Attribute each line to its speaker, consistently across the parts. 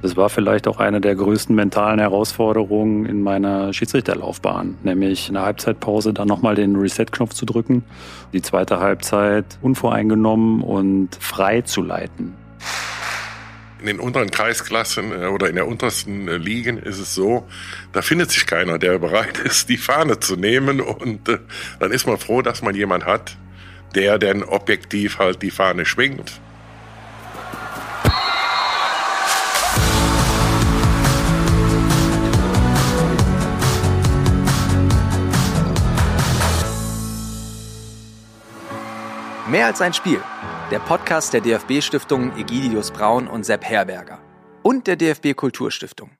Speaker 1: Das war vielleicht auch eine der größten mentalen Herausforderungen in meiner Schiedsrichterlaufbahn, nämlich in der Halbzeitpause dann nochmal den Reset-Knopf zu drücken, die zweite Halbzeit unvoreingenommen und frei zu leiten.
Speaker 2: In den unteren Kreisklassen äh, oder in der untersten äh, Ligen ist es so, da findet sich keiner, der bereit ist, die Fahne zu nehmen. Und äh, dann ist man froh, dass man jemand hat, der denn objektiv halt die Fahne schwingt.
Speaker 3: Mehr als ein Spiel. Der Podcast der DFB-Stiftungen Egidius Braun und Sepp Herberger. Und der DFB Kulturstiftung.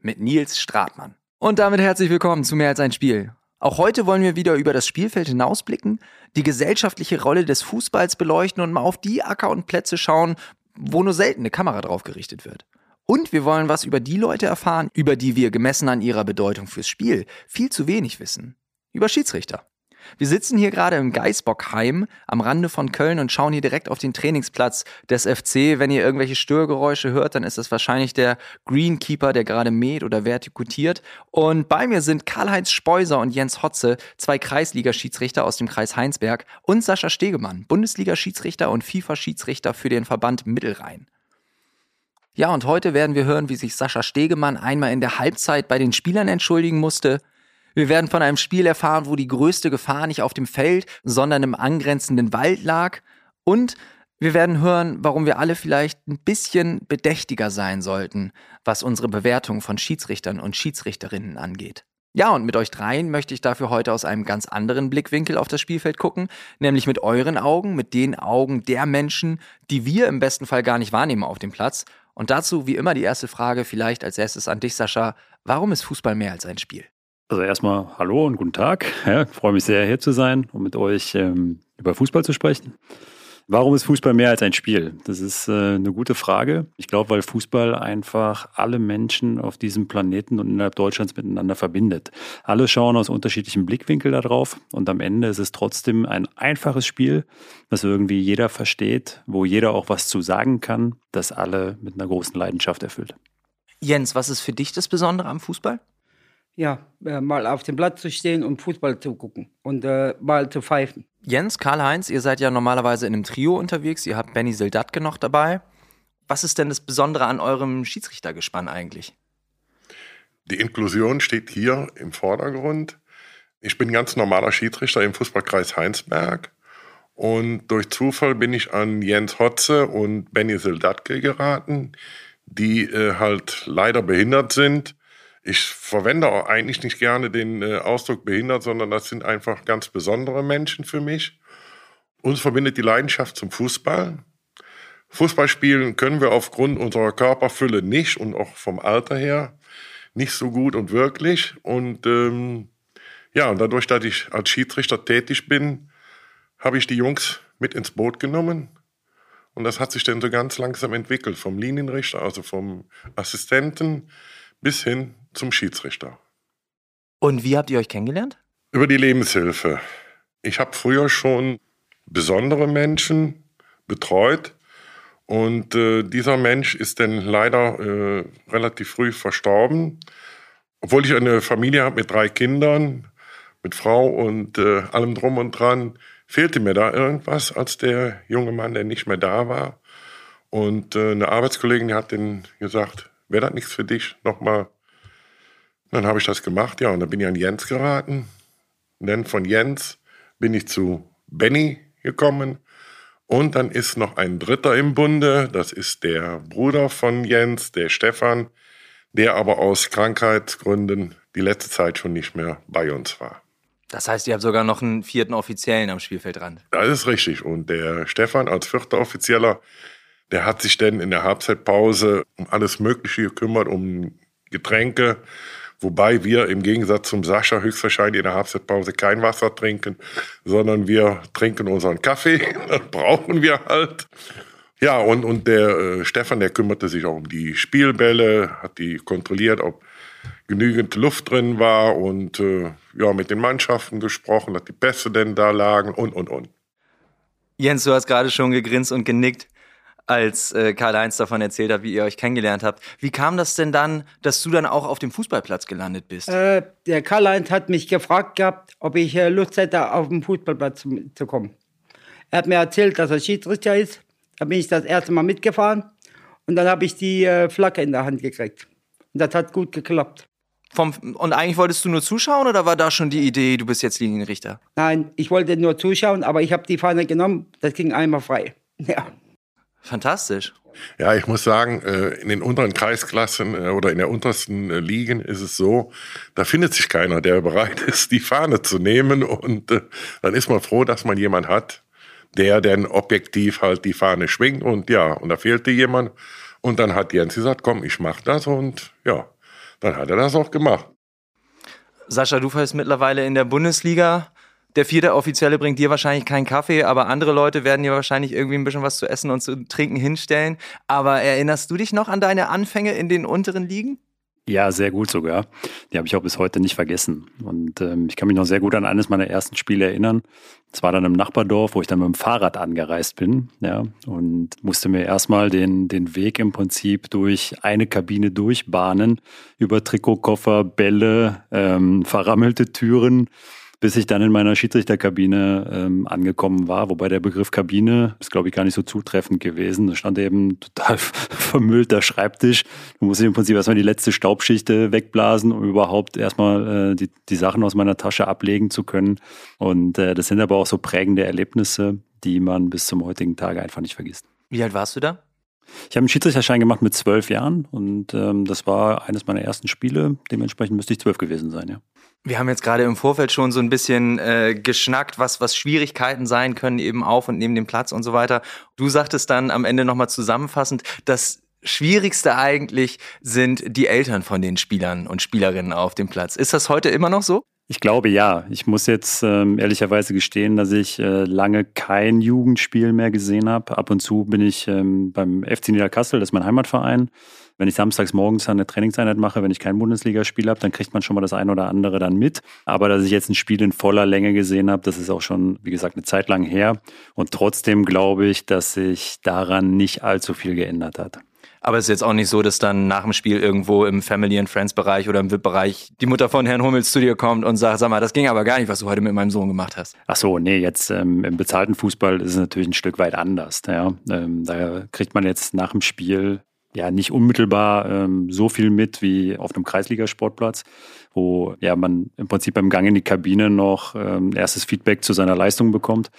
Speaker 3: Mit Nils Stratmann. Und damit herzlich willkommen zu Mehr als ein Spiel. Auch heute wollen wir wieder über das Spielfeld hinausblicken, die gesellschaftliche Rolle des Fußballs beleuchten und mal auf die Acker und Plätze schauen, wo nur selten eine Kamera drauf gerichtet wird. Und wir wollen was über die Leute erfahren, über die wir gemessen an ihrer Bedeutung fürs Spiel viel zu wenig wissen. Über Schiedsrichter. Wir sitzen hier gerade im Geisbockheim am Rande von Köln und schauen hier direkt auf den Trainingsplatz des FC. Wenn ihr irgendwelche Störgeräusche hört, dann ist es wahrscheinlich der Greenkeeper, der gerade mäht oder vertikutiert. Und bei mir sind Karl-Heinz Speuser und Jens Hotze, zwei Kreisliga-Schiedsrichter aus dem Kreis Heinsberg und Sascha Stegemann, Bundesliga-Schiedsrichter und FIFA-Schiedsrichter für den Verband Mittelrhein. Ja, und heute werden wir hören, wie sich Sascha Stegemann einmal in der Halbzeit bei den Spielern entschuldigen musste, wir werden von einem Spiel erfahren, wo die größte Gefahr nicht auf dem Feld, sondern im angrenzenden Wald lag. Und wir werden hören, warum wir alle vielleicht ein bisschen bedächtiger sein sollten, was unsere Bewertung von Schiedsrichtern und Schiedsrichterinnen angeht. Ja, und mit euch dreien möchte ich dafür heute aus einem ganz anderen Blickwinkel auf das Spielfeld gucken, nämlich mit euren Augen, mit den Augen der Menschen, die wir im besten Fall gar nicht wahrnehmen auf dem Platz. Und dazu wie immer die erste Frage, vielleicht als erstes an dich, Sascha. Warum ist Fußball mehr als ein Spiel?
Speaker 1: Also erstmal hallo und guten Tag. Ja, ich freue mich sehr, hier zu sein und mit euch ähm, über Fußball zu sprechen. Warum ist Fußball mehr als ein Spiel? Das ist äh, eine gute Frage. Ich glaube, weil Fußball einfach alle Menschen auf diesem Planeten und innerhalb Deutschlands miteinander verbindet. Alle schauen aus unterschiedlichen Blickwinkeln darauf und am Ende ist es trotzdem ein einfaches Spiel, was irgendwie jeder versteht, wo jeder auch was zu sagen kann, das alle mit einer großen Leidenschaft erfüllt.
Speaker 3: Jens, was ist für dich das Besondere am Fußball?
Speaker 4: Ja, äh, mal auf dem Platz zu stehen und Fußball zu gucken und äh, mal zu pfeifen.
Speaker 3: Jens, Karl-Heinz, ihr seid ja normalerweise in einem Trio unterwegs. Ihr habt Benny Sildatke noch dabei. Was ist denn das Besondere an eurem Schiedsrichtergespann eigentlich?
Speaker 2: Die Inklusion steht hier im Vordergrund. Ich bin ganz normaler Schiedsrichter im Fußballkreis Heinsberg. Und durch Zufall bin ich an Jens Hotze und Benny Sildatke geraten, die äh, halt leider behindert sind ich verwende auch eigentlich nicht gerne den äh, Ausdruck behindert, sondern das sind einfach ganz besondere Menschen für mich. Uns verbindet die Leidenschaft zum Fußball. Fußball spielen können wir aufgrund unserer Körperfülle nicht und auch vom Alter her nicht so gut und wirklich. Und ähm, ja, und dadurch, dass ich als Schiedsrichter tätig bin, habe ich die Jungs mit ins Boot genommen. Und das hat sich dann so ganz langsam entwickelt, vom Linienrichter, also vom Assistenten bis hin zum Schiedsrichter.
Speaker 3: Und wie habt ihr euch kennengelernt?
Speaker 2: Über die Lebenshilfe. Ich habe früher schon besondere Menschen betreut und äh, dieser Mensch ist dann leider äh, relativ früh verstorben. Obwohl ich eine Familie habe mit drei Kindern, mit Frau und äh, allem drum und dran, fehlte mir da irgendwas, als der junge Mann, der nicht mehr da war. Und äh, eine Arbeitskollegin hat dann gesagt, wäre das nichts für dich, nochmal dann habe ich das gemacht, ja, und dann bin ich an Jens geraten. Und dann von Jens bin ich zu Benny gekommen. Und dann ist noch ein Dritter im Bunde, das ist der Bruder von Jens, der Stefan, der aber aus Krankheitsgründen die letzte Zeit schon nicht mehr bei uns war.
Speaker 3: Das heißt, ihr habt sogar noch einen vierten Offiziellen am Spielfeldrand.
Speaker 2: Das ist richtig. Und der Stefan als vierter Offizieller, der hat sich dann in der Halbzeitpause um alles Mögliche gekümmert, um Getränke, Wobei wir im Gegensatz zum Sascha höchstwahrscheinlich in der Halbzeitpause kein Wasser trinken, sondern wir trinken unseren Kaffee. Das brauchen wir halt. Ja, und, und der äh, Stefan, der kümmerte sich auch um die Spielbälle, hat die kontrolliert, ob genügend Luft drin war und äh, ja, mit den Mannschaften gesprochen, dass die Pässe denn da lagen und, und, und.
Speaker 3: Jens, du hast gerade schon gegrinst und genickt. Als äh, Karl-Heinz davon erzählt hat, wie ihr euch kennengelernt habt. Wie kam das denn dann, dass du dann auch auf dem Fußballplatz gelandet bist?
Speaker 4: Äh, der Karl-Heinz hat mich gefragt gehabt, ob ich äh, Lust hätte, auf den Fußballplatz zu, zu kommen. Er hat mir erzählt, dass er Schiedsrichter ist. Da bin ich das erste Mal mitgefahren und dann habe ich die äh, Flagge in der Hand gekriegt. Und das hat gut geklappt.
Speaker 3: Vom, und eigentlich wolltest du nur zuschauen oder war da schon die Idee, du bist jetzt Linienrichter?
Speaker 4: Nein, ich wollte nur zuschauen, aber ich habe die Fahne genommen. Das ging einmal frei. Ja.
Speaker 3: Fantastisch.
Speaker 2: Ja, ich muss sagen, äh, in den unteren Kreisklassen äh, oder in der untersten äh, Ligen ist es so, da findet sich keiner, der bereit ist, die Fahne zu nehmen. Und dann ist man froh, dass man jemand hat, der dann objektiv halt die Fahne schwingt. Und ja, und da fehlte jemand. Und dann hat Jens gesagt, komm, ich mach das. Und ja, dann hat er das auch gemacht.
Speaker 3: Sascha, du fährst mittlerweile in der Bundesliga. Der vierte Offizielle bringt dir wahrscheinlich keinen Kaffee, aber andere Leute werden dir wahrscheinlich irgendwie ein bisschen was zu essen und zu trinken hinstellen. Aber erinnerst du dich noch an deine Anfänge in den unteren Ligen?
Speaker 1: Ja, sehr gut sogar. Die habe ich auch bis heute nicht vergessen. Und ähm, ich kann mich noch sehr gut an eines meiner ersten Spiele erinnern. Es war dann im Nachbardorf, wo ich dann mit dem Fahrrad angereist bin, ja, und musste mir erstmal den, den Weg im Prinzip durch eine Kabine durchbahnen, über Trikotkoffer, Bälle, ähm, verrammelte Türen bis ich dann in meiner Schiedsrichterkabine ähm, angekommen war. Wobei der Begriff Kabine ist, glaube ich, gar nicht so zutreffend gewesen. Da stand eben total vermüllter Schreibtisch. Du musst im Prinzip erstmal die letzte Staubschicht wegblasen, um überhaupt erstmal äh, die, die Sachen aus meiner Tasche ablegen zu können. Und äh, das sind aber auch so prägende Erlebnisse, die man bis zum heutigen Tage einfach nicht vergisst.
Speaker 3: Wie alt warst du da?
Speaker 1: Ich habe einen Schiedsrichterschein gemacht mit zwölf Jahren und ähm, das war eines meiner ersten Spiele. Dementsprechend müsste ich zwölf gewesen sein, ja.
Speaker 3: Wir haben jetzt gerade im Vorfeld schon so ein bisschen äh, geschnackt, was, was Schwierigkeiten sein können, eben auf und neben dem Platz und so weiter. Du sagtest dann am Ende nochmal zusammenfassend, das Schwierigste eigentlich sind die Eltern von den Spielern und Spielerinnen auf dem Platz. Ist das heute immer noch so?
Speaker 1: Ich glaube ja. Ich muss jetzt ähm, ehrlicherweise gestehen, dass ich äh, lange kein Jugendspiel mehr gesehen habe. Ab und zu bin ich ähm, beim FC Niederkassel, das ist mein Heimatverein. Wenn ich samstags morgens eine Trainingseinheit mache, wenn ich kein Bundesligaspiel habe, dann kriegt man schon mal das eine oder andere dann mit. Aber dass ich jetzt ein Spiel in voller Länge gesehen habe, das ist auch schon, wie gesagt, eine Zeit lang her. Und trotzdem glaube ich, dass sich daran nicht allzu viel geändert hat.
Speaker 3: Aber es ist jetzt auch nicht so, dass dann nach dem Spiel irgendwo im Family and Friends Bereich oder im VIP-Bereich die Mutter von Herrn Hummels zu dir kommt und sagt, sag mal, das ging aber gar nicht, was du heute mit meinem Sohn gemacht hast.
Speaker 1: Ach so, nee, jetzt ähm, im bezahlten Fußball ist es natürlich ein Stück weit anders. Ja. Ähm, da kriegt man jetzt nach dem Spiel ja nicht unmittelbar ähm, so viel mit wie auf einem Kreisligasportplatz, wo ja man im Prinzip beim Gang in die Kabine noch ähm, erstes Feedback zu seiner Leistung bekommt,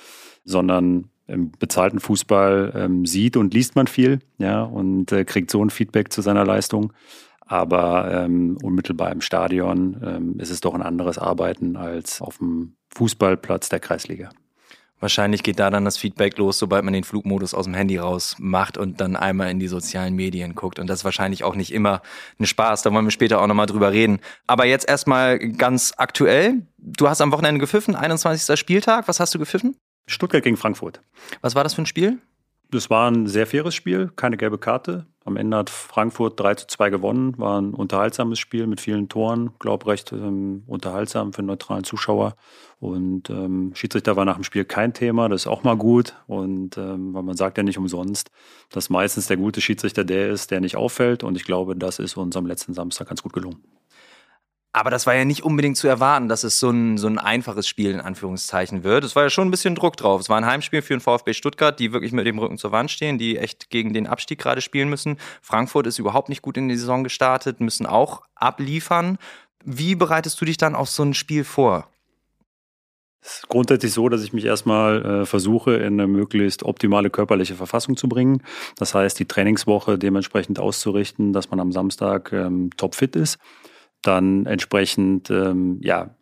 Speaker 1: sondern im bezahlten Fußball ähm, sieht und liest man viel, ja, und äh, kriegt so ein Feedback zu seiner Leistung. Aber ähm, unmittelbar im Stadion ähm, ist es doch ein anderes Arbeiten als auf dem Fußballplatz der Kreisliga.
Speaker 3: Wahrscheinlich geht da dann das Feedback los, sobald man den Flugmodus aus dem Handy raus macht und dann einmal in die sozialen Medien guckt. Und das ist wahrscheinlich auch nicht immer ein Spaß. Da wollen wir später auch nochmal drüber reden. Aber jetzt erstmal ganz aktuell. Du hast am Wochenende gepfiffen, 21. Spieltag. Was hast du gepfiffen?
Speaker 1: Stuttgart gegen Frankfurt.
Speaker 3: Was war das für ein Spiel?
Speaker 1: Das war ein sehr faires Spiel, keine gelbe Karte. Am Ende hat Frankfurt 3 zu 2 gewonnen. War ein unterhaltsames Spiel mit vielen Toren. Glaub recht ähm, unterhaltsam für einen neutralen Zuschauer. Und ähm, Schiedsrichter war nach dem Spiel kein Thema. Das ist auch mal gut. Und ähm, weil man sagt ja nicht umsonst, dass meistens der gute Schiedsrichter der ist, der nicht auffällt. Und ich glaube, das ist uns am letzten Samstag ganz gut gelungen.
Speaker 3: Aber das war ja nicht unbedingt zu erwarten, dass es so ein, so ein einfaches Spiel in Anführungszeichen wird. Es war ja schon ein bisschen Druck drauf. Es war ein Heimspiel für den VfB Stuttgart, die wirklich mit dem Rücken zur Wand stehen, die echt gegen den Abstieg gerade spielen müssen. Frankfurt ist überhaupt nicht gut in die Saison gestartet, müssen auch abliefern. Wie bereitest du dich dann auf so ein Spiel vor?
Speaker 1: Es ist grundsätzlich so, dass ich mich erstmal äh, versuche, in eine möglichst optimale körperliche Verfassung zu bringen. Das heißt, die Trainingswoche dementsprechend auszurichten, dass man am Samstag ähm, topfit ist dann entsprechend ähm, ja,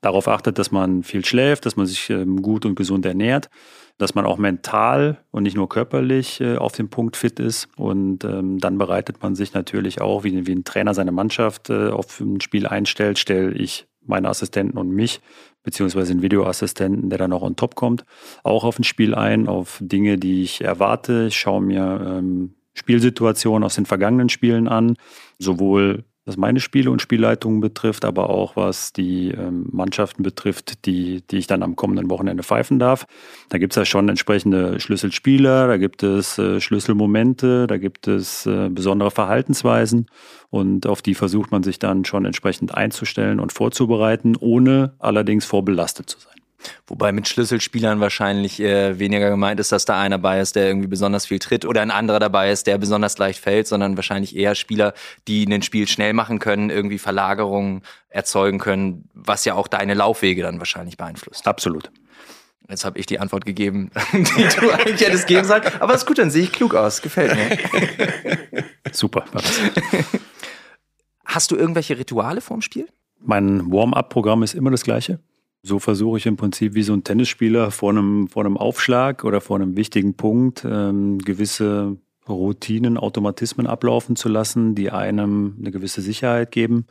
Speaker 1: darauf achtet, dass man viel schläft, dass man sich ähm, gut und gesund ernährt, dass man auch mental und nicht nur körperlich äh, auf dem Punkt fit ist. Und ähm, dann bereitet man sich natürlich auch, wie, wie ein Trainer seine Mannschaft äh, auf ein Spiel einstellt, stelle ich meine Assistenten und mich, beziehungsweise einen Videoassistenten, der dann auch on top kommt, auch auf ein Spiel ein, auf Dinge, die ich erwarte. Ich schaue mir ähm, Spielsituationen aus den vergangenen Spielen an, sowohl was meine Spiele und Spielleitungen betrifft, aber auch was die ähm, Mannschaften betrifft, die, die ich dann am kommenden Wochenende pfeifen darf. Da gibt es ja schon entsprechende Schlüsselspieler, da gibt es äh, Schlüsselmomente, da gibt es äh, besondere Verhaltensweisen und auf die versucht man sich dann schon entsprechend einzustellen und vorzubereiten, ohne allerdings vorbelastet zu sein.
Speaker 3: Wobei mit Schlüsselspielern wahrscheinlich äh, weniger gemeint ist, dass da einer dabei ist, der irgendwie besonders viel tritt oder ein anderer dabei ist, der besonders leicht fällt, sondern wahrscheinlich eher Spieler, die ein Spiel schnell machen können, irgendwie Verlagerungen erzeugen können, was ja auch deine Laufwege dann wahrscheinlich beeinflusst.
Speaker 1: Absolut.
Speaker 3: Jetzt habe ich die Antwort gegeben, die du eigentlich hättest geben sollen. Aber ist gut, dann sehe ich klug aus. Gefällt mir.
Speaker 1: Super.
Speaker 3: Hast du irgendwelche Rituale vorm Spiel?
Speaker 1: Mein Warm-up-Programm ist immer das gleiche. So versuche ich im Prinzip wie so ein Tennisspieler vor einem, vor einem Aufschlag oder vor einem wichtigen Punkt ähm, gewisse Routinen, Automatismen ablaufen zu lassen, die einem eine gewisse Sicherheit geben.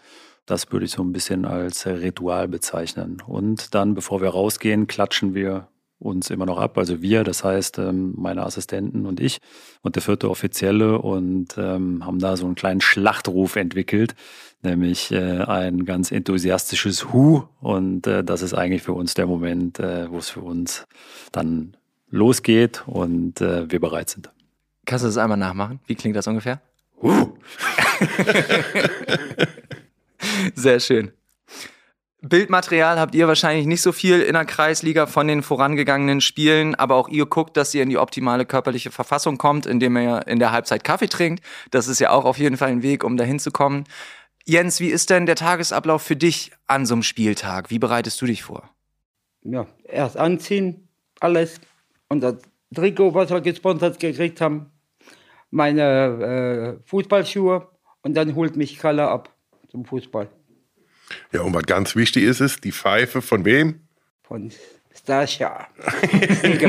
Speaker 1: Das würde ich so ein bisschen als Ritual bezeichnen. Und dann, bevor wir rausgehen, klatschen wir uns immer noch ab. Also wir, das heißt ähm, meine Assistenten und ich und der vierte Offizielle und ähm, haben da so einen kleinen Schlachtruf entwickelt, nämlich äh, ein ganz enthusiastisches Hu. Und äh, das ist eigentlich für uns der Moment, äh, wo es für uns dann losgeht und wir bereit sind.
Speaker 3: Kannst du das einmal nachmachen? Wie klingt das ungefähr? Hu. Sehr schön. Bildmaterial habt ihr wahrscheinlich nicht so viel in der Kreisliga von den vorangegangenen Spielen, aber auch ihr guckt, dass ihr in die optimale körperliche Verfassung kommt, indem ihr in der Halbzeit Kaffee trinkt. Das ist ja auch auf jeden Fall ein Weg, um dahin zu kommen. Jens, wie ist denn der Tagesablauf für dich an so einem Spieltag? Wie bereitest du dich vor?
Speaker 4: Ja, erst anziehen, alles. Unser Trikot, was wir gesponsert gekriegt haben, meine äh, Fußballschuhe und dann holt mich Kalle ab zum Fußball.
Speaker 2: Ja, und was ganz wichtig ist, ist die Pfeife von wem?
Speaker 4: Von Sascha. ja.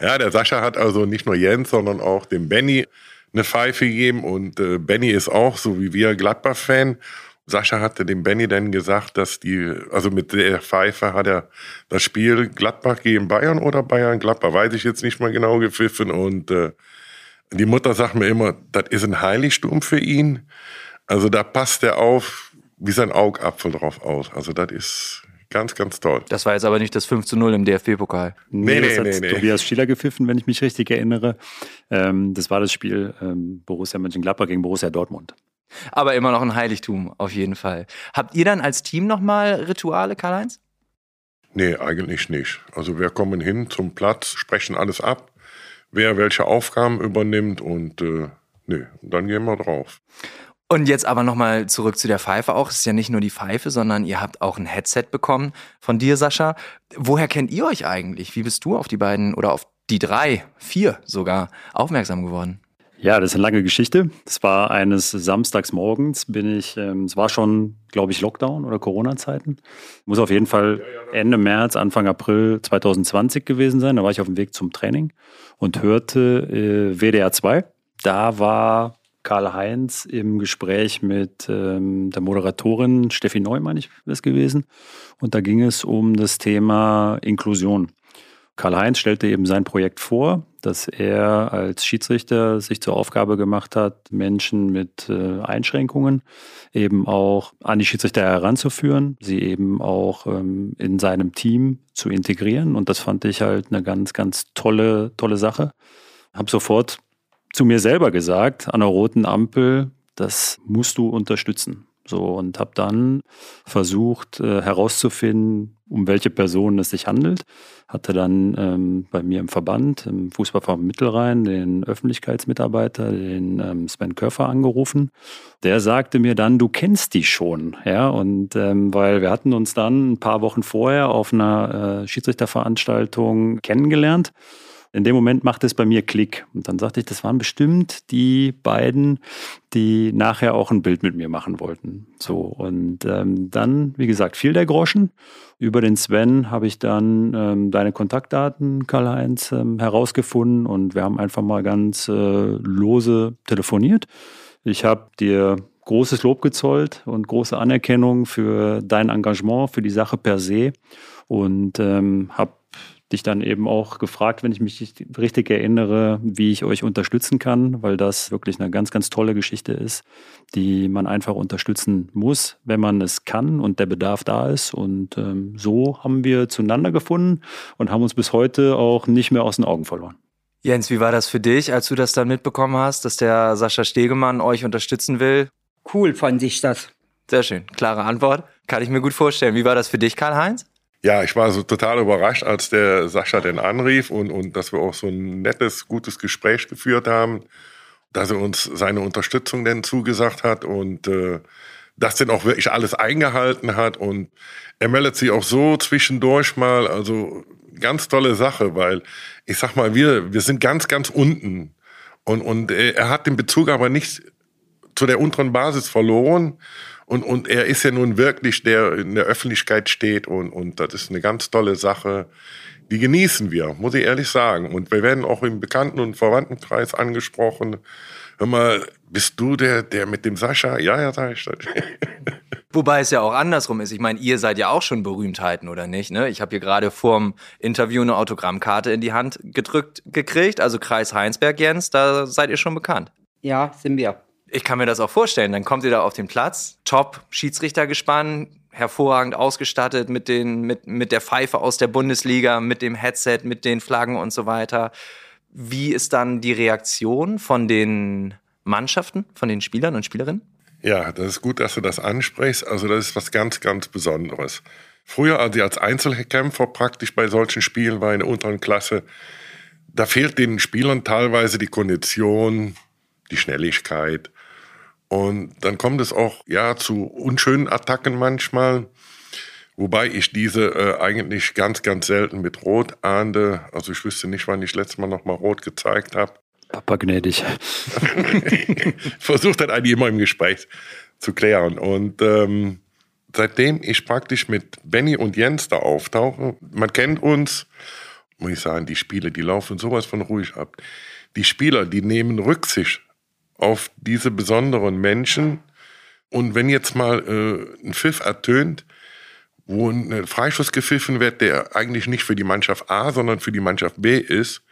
Speaker 2: ja, der Sascha hat also nicht nur Jens, sondern auch dem Benny eine Pfeife gegeben und äh, Benny ist auch, so wie wir, Gladbach-Fan. Sascha hatte dem Benny dann gesagt, dass die, also mit der Pfeife hat er das Spiel Gladbach gegen Bayern oder Bayern Gladbach, weiß ich jetzt nicht mal genau gepfiffen und äh, die Mutter sagt mir immer, das ist ein Heiligtum für ihn. Also da passt er auf wie sein Augapfel drauf aus. Also das ist Ganz, ganz toll.
Speaker 3: Das war jetzt aber nicht das 5 zu 0 im DFB-Pokal.
Speaker 1: Nee, nee, das hat nee, nee. Tobias Schiller gepfiffen, wenn ich mich richtig erinnere. Ähm, das war das Spiel ähm, Borussia Mönchengladbach gegen Borussia Dortmund.
Speaker 3: Aber immer noch ein Heiligtum, auf jeden Fall. Habt ihr dann als Team nochmal Rituale, Karl-Heinz?
Speaker 2: Nee, eigentlich nicht. Also wir kommen hin zum Platz, sprechen alles ab, wer welche Aufgaben übernimmt und äh, nee, dann gehen wir drauf.
Speaker 3: Und jetzt aber nochmal zurück zu der Pfeife auch. Es ist ja nicht nur die Pfeife, sondern ihr habt auch ein Headset bekommen von dir, Sascha. Woher kennt ihr euch eigentlich? Wie bist du auf die beiden oder auf die drei, vier sogar aufmerksam geworden?
Speaker 1: Ja, das ist eine lange Geschichte. Es war eines Samstagsmorgens, bin ich, ähm, es war schon, glaube ich, Lockdown oder Corona-Zeiten. Muss auf jeden Fall Ende März, Anfang April 2020 gewesen sein. Da war ich auf dem Weg zum Training und hörte äh, WDR 2. Da war Karl-Heinz im Gespräch mit ähm, der Moderatorin Steffi Neumann, ich das gewesen. Und da ging es um das Thema Inklusion. Karl-Heinz stellte eben sein Projekt vor, dass er als Schiedsrichter sich zur Aufgabe gemacht hat, Menschen mit äh, Einschränkungen eben auch an die Schiedsrichter heranzuführen, sie eben auch ähm, in seinem Team zu integrieren. Und das fand ich halt eine ganz, ganz tolle, tolle Sache. Hab sofort zu mir selber gesagt, an der roten Ampel, das musst du unterstützen. So, und habe dann versucht äh, herauszufinden, um welche Person es sich handelt. Hatte dann ähm, bei mir im Verband, im Fußballverband Mittelrhein, den Öffentlichkeitsmitarbeiter, den ähm, Sven Körfer angerufen. Der sagte mir dann, du kennst die schon. Ja, und ähm, weil wir hatten uns dann ein paar Wochen vorher auf einer äh, Schiedsrichterveranstaltung kennengelernt. In dem Moment machte es bei mir Klick. Und dann sagte ich, das waren bestimmt die beiden, die nachher auch ein Bild mit mir machen wollten. So, und ähm, dann, wie gesagt, fiel der Groschen. Über den Sven habe ich dann ähm, deine Kontaktdaten, Karl-Heinz, ähm, herausgefunden und wir haben einfach mal ganz äh, lose telefoniert. Ich habe dir großes Lob gezollt und große Anerkennung für dein Engagement, für die Sache per se und ähm, habe dich dann eben auch gefragt, wenn ich mich richtig erinnere, wie ich euch unterstützen kann, weil das wirklich eine ganz, ganz tolle Geschichte ist, die man einfach unterstützen muss, wenn man es kann und der Bedarf da ist. Und ähm, so haben wir zueinander gefunden und haben uns bis heute auch nicht mehr aus den Augen verloren.
Speaker 3: Jens, wie war das für dich, als du das dann mitbekommen hast, dass der Sascha Stegemann euch unterstützen will?
Speaker 4: Cool fand ich das.
Speaker 3: Sehr schön. Klare Antwort. Kann ich mir gut vorstellen. Wie war das für dich, Karl-Heinz?
Speaker 2: Ja, ich war so total überrascht, als der Sascha den anrief und, und dass wir auch so ein nettes, gutes Gespräch geführt haben, dass er uns seine Unterstützung denn zugesagt hat und äh, das denn auch wirklich alles eingehalten hat. Und er meldet sich auch so zwischendurch mal, also ganz tolle Sache, weil ich sag mal, wir, wir sind ganz, ganz unten. Und, und er hat den Bezug aber nicht zu der unteren Basis verloren und, und er ist ja nun wirklich, der in der Öffentlichkeit steht und, und das ist eine ganz tolle Sache. Die genießen wir, muss ich ehrlich sagen. Und wir werden auch im Bekannten- und Verwandtenkreis angesprochen. Hör mal, bist du der, der mit dem Sascha? Ja, ja, sag ich das.
Speaker 3: Wobei es ja auch andersrum ist. Ich meine, ihr seid ja auch schon Berühmtheiten, oder nicht? Ne? Ich habe hier gerade vorm Interview eine Autogrammkarte in die Hand gedrückt gekriegt. Also Kreis Heinsberg, Jens, da seid ihr schon bekannt.
Speaker 4: Ja, sind wir
Speaker 3: ich kann mir das auch vorstellen. Dann kommt ihr da auf den Platz, top, Schiedsrichter gespannt, hervorragend ausgestattet mit, den, mit, mit der Pfeife aus der Bundesliga, mit dem Headset, mit den Flaggen und so weiter. Wie ist dann die Reaktion von den Mannschaften, von den Spielern und Spielerinnen?
Speaker 2: Ja, das ist gut, dass du das ansprichst. Also das ist was ganz, ganz Besonderes. Früher, als ich als Einzelkämpfer praktisch bei solchen Spielen war in der unteren Klasse, da fehlt den Spielern teilweise die Kondition, die Schnelligkeit, und dann kommt es auch ja zu unschönen Attacken manchmal, wobei ich diese äh, eigentlich ganz, ganz selten mit Rot ahnde. Also ich wüsste nicht, wann ich letztes Mal noch mal Rot gezeigt habe.
Speaker 1: Papa gnädig.
Speaker 2: Versucht dann eigentlich immer im Gespräch zu klären. Und ähm, seitdem ich praktisch mit Benny und Jens da auftauche, man kennt uns, muss ich sagen, die Spiele, die laufen sowas von ruhig ab. Die Spieler, die nehmen Rücksicht auf diese besonderen Menschen. Und wenn jetzt mal äh, ein Pfiff ertönt, wo ein Freischuss gepfiffen wird, der eigentlich nicht für die Mannschaft A, sondern für die Mannschaft B ist,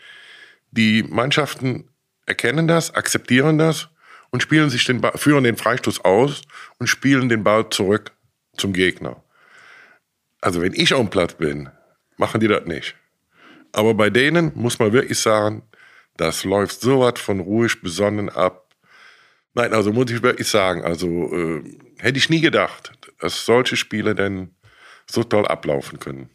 Speaker 2: die Mannschaften erkennen das, akzeptieren das und spielen sich den Ball, führen den Freistoß aus und spielen den Ball zurück zum Gegner. Also wenn ich auf dem Platz bin, machen die das nicht. Aber bei denen muss man wirklich sagen, das läuft so was von ruhig besonnen ab. Nein, also muss ich wirklich sagen, also äh, hätte ich nie gedacht, dass solche Spiele denn so toll ablaufen können.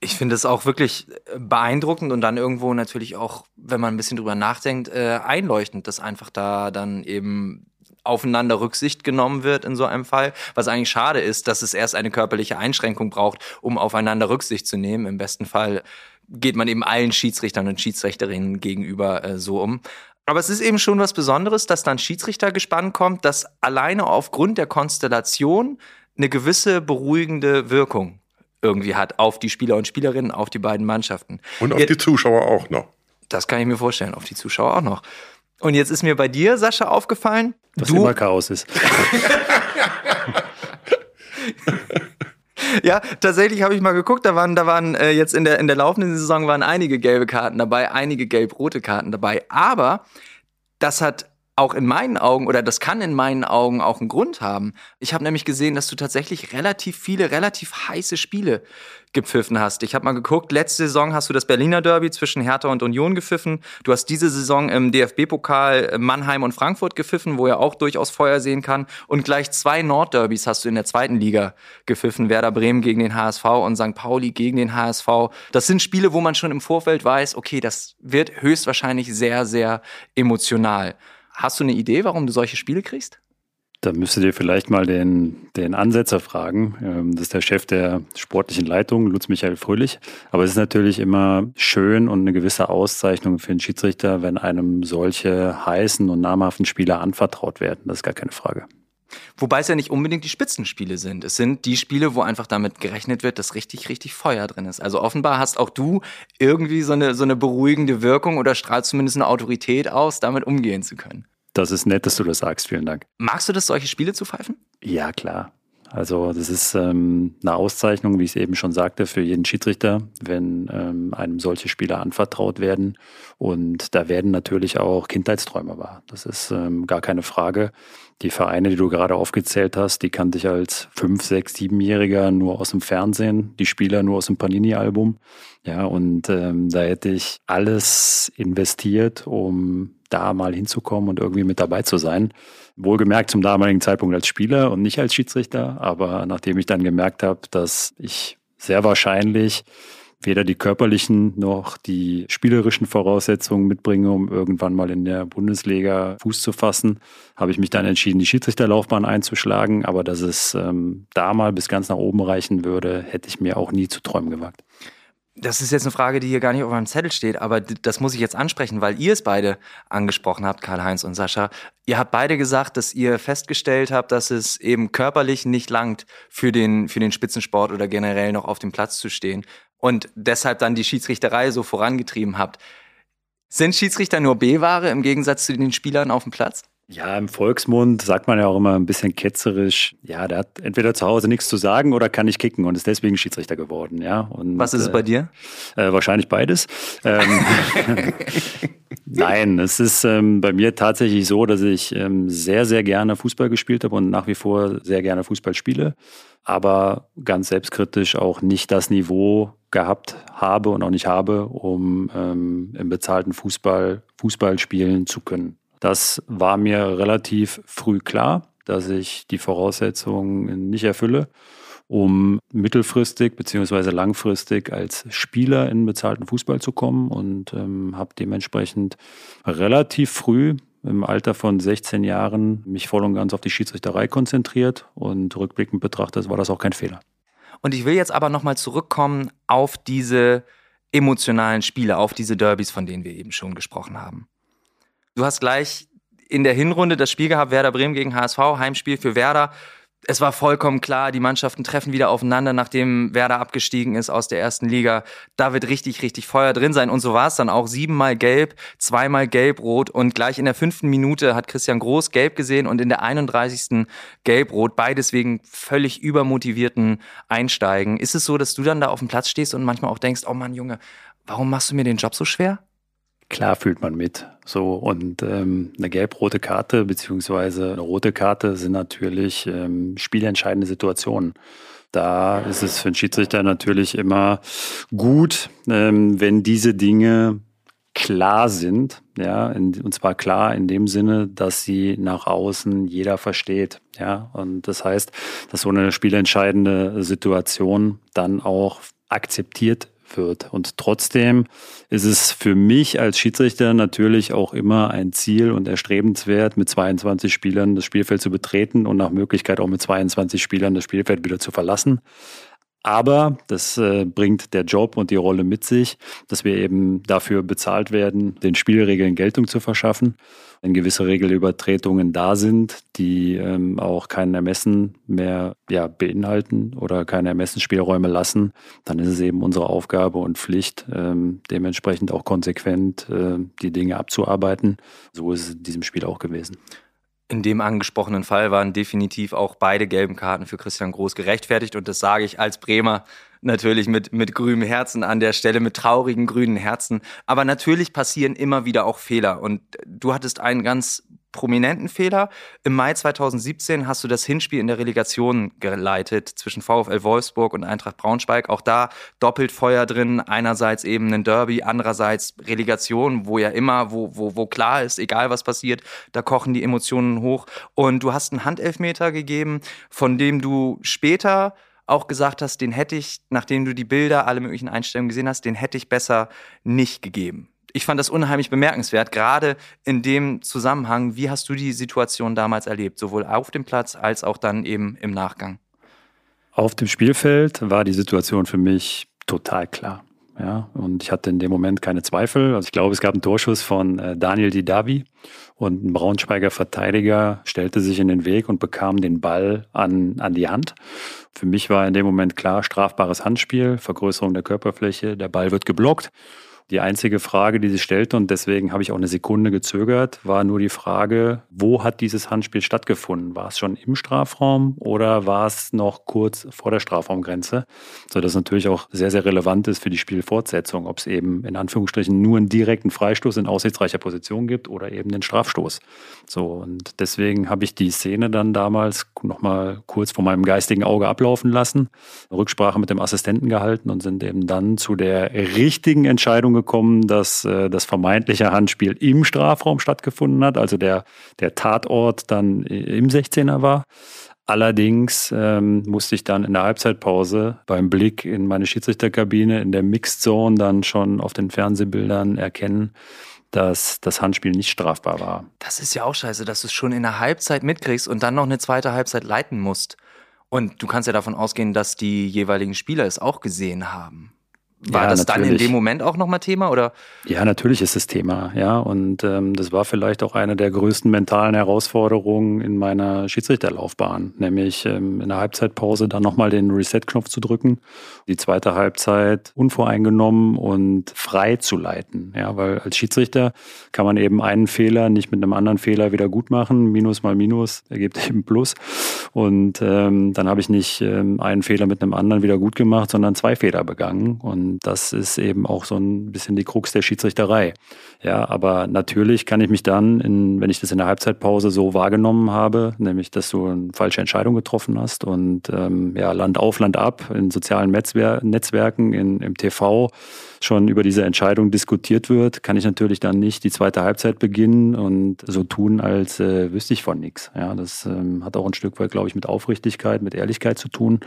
Speaker 3: Ich finde es auch wirklich beeindruckend und dann irgendwo natürlich auch, wenn man ein bisschen drüber nachdenkt, äh, einleuchtend, dass einfach da dann eben aufeinander Rücksicht genommen wird in so einem Fall. Was eigentlich schade ist, dass es erst eine körperliche Einschränkung braucht, um aufeinander Rücksicht zu nehmen. Im besten Fall geht man eben allen Schiedsrichtern und Schiedsrichterinnen gegenüber äh, so um. Aber es ist eben schon was Besonderes, dass dann Schiedsrichter gespannt kommt, dass alleine aufgrund der Konstellation eine gewisse beruhigende Wirkung irgendwie hat auf die Spieler und Spielerinnen, auf die beiden Mannschaften.
Speaker 2: Und auf jetzt, die Zuschauer auch noch.
Speaker 3: Das kann ich mir vorstellen, auf die Zuschauer auch noch. Und jetzt ist mir bei dir, Sascha, aufgefallen,
Speaker 1: dass du immer Chaos ist.
Speaker 3: ja, tatsächlich habe ich mal geguckt, da waren, da waren äh, jetzt in der, in der laufenden Saison waren einige gelbe Karten dabei, einige gelb-rote Karten dabei. Aber das hat auch in meinen Augen oder das kann in meinen Augen auch einen Grund haben. Ich habe nämlich gesehen, dass du tatsächlich relativ viele, relativ heiße Spiele gepfiffen hast. Ich habe mal geguckt, letzte Saison hast du das Berliner Derby zwischen Hertha und Union gepfiffen. Du hast diese Saison im DFB-Pokal Mannheim und Frankfurt gepfiffen, wo er auch durchaus Feuer sehen kann. Und gleich zwei Nordderbys hast du in der zweiten Liga gepfiffen. Werder Bremen gegen den HSV und St. Pauli gegen den HSV. Das sind Spiele, wo man schon im Vorfeld weiß, okay, das wird höchstwahrscheinlich sehr, sehr emotional. Hast du eine Idee, warum du solche Spiele kriegst?
Speaker 1: Da müsstet ihr vielleicht mal den, den Ansetzer fragen. Ähm, das ist der Chef der sportlichen Leitung, Lutz Michael Fröhlich. Aber es ist natürlich immer schön und eine gewisse Auszeichnung für einen Schiedsrichter, wenn einem solche heißen und namhaften Spieler anvertraut werden. Das ist gar keine Frage.
Speaker 3: Wobei es ja nicht unbedingt die Spitzenspiele sind. Es sind die Spiele, wo einfach damit gerechnet wird, dass richtig, richtig Feuer drin ist. Also offenbar hast auch du irgendwie so eine, so eine beruhigende Wirkung oder strahlst zumindest eine Autorität aus, damit umgehen zu können.
Speaker 1: Das ist nett, dass du das sagst. Vielen Dank.
Speaker 3: Magst du das, solche Spiele zu pfeifen?
Speaker 1: Ja, klar. Also das ist ähm, eine Auszeichnung, wie ich es eben schon sagte, für jeden Schiedsrichter, wenn ähm, einem solche Spiele anvertraut werden. Und da werden natürlich auch Kindheitsträume wahr. Das ist ähm, gar keine Frage. Die Vereine, die du gerade aufgezählt hast, die kannte ich als fünf, sechs, siebenjähriger nur aus dem Fernsehen, die Spieler nur aus dem Panini-Album. Ja, und ähm, da hätte ich alles investiert, um da mal hinzukommen und irgendwie mit dabei zu sein. Wohlgemerkt zum damaligen Zeitpunkt als Spieler und nicht als Schiedsrichter, aber nachdem ich dann gemerkt habe, dass ich sehr wahrscheinlich weder die körperlichen noch die spielerischen Voraussetzungen mitbringe, um irgendwann mal in der Bundesliga Fuß zu fassen, habe ich mich dann entschieden, die Schiedsrichterlaufbahn einzuschlagen. Aber dass es ähm, da mal bis ganz nach oben reichen würde, hätte ich mir auch nie zu träumen gewagt.
Speaker 3: Das ist jetzt eine Frage, die hier gar nicht auf meinem Zettel steht, aber das muss ich jetzt ansprechen, weil ihr es beide angesprochen habt, Karl-Heinz und Sascha. Ihr habt beide gesagt, dass ihr festgestellt habt, dass es eben körperlich nicht langt, für den, für den Spitzensport oder generell noch auf dem Platz zu stehen und deshalb dann die Schiedsrichterei so vorangetrieben habt. Sind Schiedsrichter nur B-Ware im Gegensatz zu den Spielern auf dem Platz?
Speaker 1: Ja, im Volksmund sagt man ja auch immer ein bisschen ketzerisch, ja, der hat entweder zu Hause nichts zu sagen oder kann nicht kicken und ist deswegen Schiedsrichter geworden, ja. Und,
Speaker 3: Was ist es bei dir?
Speaker 1: Äh, wahrscheinlich beides. Ähm, Nein, es ist ähm, bei mir tatsächlich so, dass ich ähm, sehr, sehr gerne Fußball gespielt habe und nach wie vor sehr gerne Fußball spiele, aber ganz selbstkritisch auch nicht das Niveau gehabt habe und auch nicht habe, um ähm, im bezahlten Fußball Fußball spielen zu können. Das war mir relativ früh klar, dass ich die Voraussetzungen nicht erfülle, um mittelfristig bzw. langfristig als Spieler in bezahlten Fußball zu kommen und ähm, habe dementsprechend relativ früh im Alter von 16 Jahren mich voll und ganz auf die Schiedsrichterei konzentriert und rückblickend betrachtet war das auch kein Fehler.
Speaker 3: Und ich will jetzt aber nochmal zurückkommen auf diese emotionalen Spiele, auf diese Derbys, von denen wir eben schon gesprochen haben. Du hast gleich in der Hinrunde das Spiel gehabt, Werder Bremen gegen HSV, Heimspiel für Werder. Es war vollkommen klar, die Mannschaften treffen wieder aufeinander, nachdem Werder abgestiegen ist aus der ersten Liga. Da wird richtig, richtig Feuer drin sein. Und so war es dann auch. Siebenmal gelb, zweimal gelb-rot. Und gleich in der fünften Minute hat Christian Groß gelb gesehen und in der 31. gelb-rot. Beides wegen völlig übermotivierten Einsteigen. Ist es so, dass du dann da auf dem Platz stehst und manchmal auch denkst, oh Mann, Junge, warum machst du mir den Job so schwer?
Speaker 1: Klar fühlt man mit. So und ähm, eine gelb-rote Karte beziehungsweise eine rote Karte sind natürlich ähm, spielentscheidende Situationen. Da ist es für einen Schiedsrichter natürlich immer gut, ähm, wenn diese Dinge klar sind, ja, in, und zwar klar in dem Sinne, dass sie nach außen jeder versteht, ja, und das heißt, dass so eine spielentscheidende Situation dann auch akzeptiert wird. Und trotzdem ist es für mich als Schiedsrichter natürlich auch immer ein Ziel und erstrebenswert, mit 22 Spielern das Spielfeld zu betreten und nach Möglichkeit auch mit 22 Spielern das Spielfeld wieder zu verlassen. Aber das äh, bringt der Job und die Rolle mit sich, dass wir eben dafür bezahlt werden, den Spielregeln Geltung zu verschaffen. Wenn gewisse Regelübertretungen da sind, die ähm, auch kein Ermessen mehr ja, beinhalten oder keine Ermessensspielräume lassen, dann ist es eben unsere Aufgabe und Pflicht, ähm, dementsprechend auch konsequent äh, die Dinge abzuarbeiten. So ist es in diesem Spiel auch gewesen.
Speaker 3: In dem angesprochenen Fall waren definitiv auch beide gelben Karten für Christian Groß gerechtfertigt. Und das sage ich als Bremer natürlich mit, mit grünem Herzen an der Stelle, mit traurigen grünen Herzen. Aber natürlich passieren immer wieder auch Fehler. Und du hattest einen ganz prominenten Fehler. Im Mai 2017 hast du das Hinspiel in der Relegation geleitet zwischen VfL Wolfsburg und Eintracht Braunschweig. Auch da doppelt Feuer drin. Einerseits eben ein Derby, andererseits Relegation, wo ja immer, wo, wo, wo klar ist, egal was passiert, da kochen die Emotionen hoch. Und du hast einen Handelfmeter gegeben, von dem du später auch gesagt hast, den hätte ich, nachdem du die Bilder, alle möglichen Einstellungen gesehen hast, den hätte ich besser nicht gegeben ich fand das unheimlich bemerkenswert, gerade in dem Zusammenhang. Wie hast du die Situation damals erlebt, sowohl auf dem Platz als auch dann eben im Nachgang?
Speaker 1: Auf dem Spielfeld war die Situation für mich total klar. Ja, und ich hatte in dem Moment keine Zweifel. Also ich glaube, es gab einen Torschuss von äh, Daniel Didavi und ein Braunschweiger Verteidiger stellte sich in den Weg und bekam den Ball an, an die Hand. Für mich war in dem Moment klar, strafbares Handspiel, Vergrößerung der Körperfläche, der Ball wird geblockt Die einzige Frage, die sie stellte, und deswegen habe ich auch eine Sekunde gezögert, war nur die Frage, wo hat dieses Handspiel stattgefunden? War es schon im Strafraum oder war es noch kurz vor der Strafraumgrenze? So dass natürlich auch sehr, sehr relevant ist für die Spielfortsetzung, ob es eben in Anführungsstrichen nur einen direkten Freistoß in aussichtsreicher Position gibt oder eben den Strafstoß. So, und deswegen habe ich die Szene dann damals nochmal kurz vor meinem geistigen Auge ablaufen lassen, Rücksprache mit dem Assistenten gehalten und sind eben dann zu der richtigen Entscheidung gekommen, dass äh, das vermeintliche Handspiel im Strafraum stattgefunden hat, also der, der Tatort dann im 16er war. Allerdings ähm, musste ich dann in der Halbzeitpause beim Blick in meine Schiedsrichterkabine in der Mixed Zone dann schon auf den Fernsehbildern erkennen, dass das Handspiel nicht strafbar war.
Speaker 3: Das ist ja auch scheiße, dass du es schon in der Halbzeit mitkriegst und dann noch eine zweite Halbzeit leiten musst. Und du kannst ja davon ausgehen, dass die jeweiligen Spieler es auch gesehen haben. War ja, das natürlich. dann in dem Moment auch nochmal Thema oder?
Speaker 1: Ja, natürlich ist es Thema, ja. Und ähm, das war vielleicht auch eine der größten mentalen Herausforderungen in meiner Schiedsrichterlaufbahn, nämlich ähm, in der Halbzeitpause dann nochmal den Reset-Knopf zu drücken, die zweite Halbzeit unvoreingenommen und frei zu leiten. Ja, weil als Schiedsrichter kann man eben einen Fehler nicht mit einem anderen Fehler wieder gut machen. Minus mal Minus ergibt eben Plus. Und ähm, dann habe ich nicht ähm, einen Fehler mit einem anderen wieder gut gemacht, sondern zwei Fehler begangen. Und das ist eben auch so ein bisschen die Krux der Schiedsrichterei. Ja, aber natürlich kann ich mich dann, in, wenn ich das in der Halbzeitpause so wahrgenommen habe, nämlich, dass du eine falsche Entscheidung getroffen hast und ähm, ja, Land auf, Land ab in sozialen Netzwer Netzwerken, in, im TV schon über diese Entscheidung diskutiert wird, kann ich natürlich dann nicht die zweite Halbzeit beginnen und so tun, als äh, wüsste ich von nichts. Ja, das ähm, hat auch ein Stück weit, glaube ich, mit Aufrichtigkeit, mit Ehrlichkeit zu tun.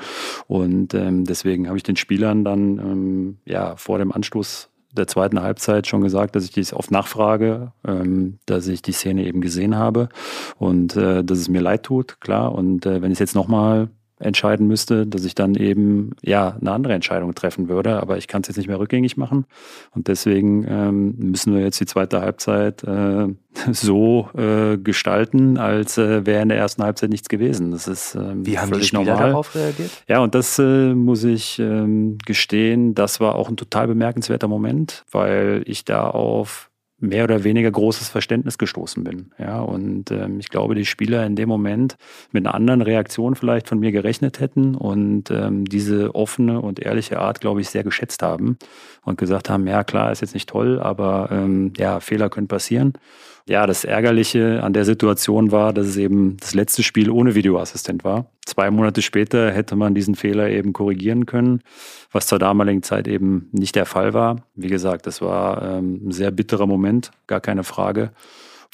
Speaker 1: Und ähm, deswegen habe ich den Spielern dann ähm, ja vor dem Anstoß der zweiten Halbzeit schon gesagt, dass ich dies auf Nachfrage, ähm, dass ich die Szene eben gesehen habe und äh, dass es mir leid tut, klar. Und äh, wenn ich es jetzt nochmal entscheiden müsste, dass ich dann eben ja eine andere Entscheidung treffen würde. Aber ich kann es jetzt nicht mehr rückgängig machen. Und deswegen ähm, müssen wir jetzt die zweite Halbzeit äh, so äh, gestalten, als äh, wäre in der ersten Halbzeit nichts gewesen. Das ist ähm,
Speaker 3: Wie haben die Spieler normal. darauf reagiert?
Speaker 1: Ja, und das äh, muss ich ähm, gestehen, das war auch ein total bemerkenswerter Moment, weil ich da auf mehr oder weniger großes Verständnis gestoßen bin. Ja, und ähm, ich glaube, die Spieler in dem Moment mit einer anderen Reaktion vielleicht von mir gerechnet hätten und ähm, diese offene und ehrliche Art, glaube ich, sehr geschätzt haben und gesagt haben, ja klar, ist jetzt nicht toll, aber ähm, ja, Fehler können passieren. Ja, das Ärgerliche an der Situation war, dass es eben das letzte Spiel ohne Videoassistent war. Zwei Monate später hätte man diesen Fehler eben korrigieren können, was zur damaligen Zeit eben nicht der Fall war. Wie gesagt, das war ähm, ein sehr bitterer Moment, gar keine Frage.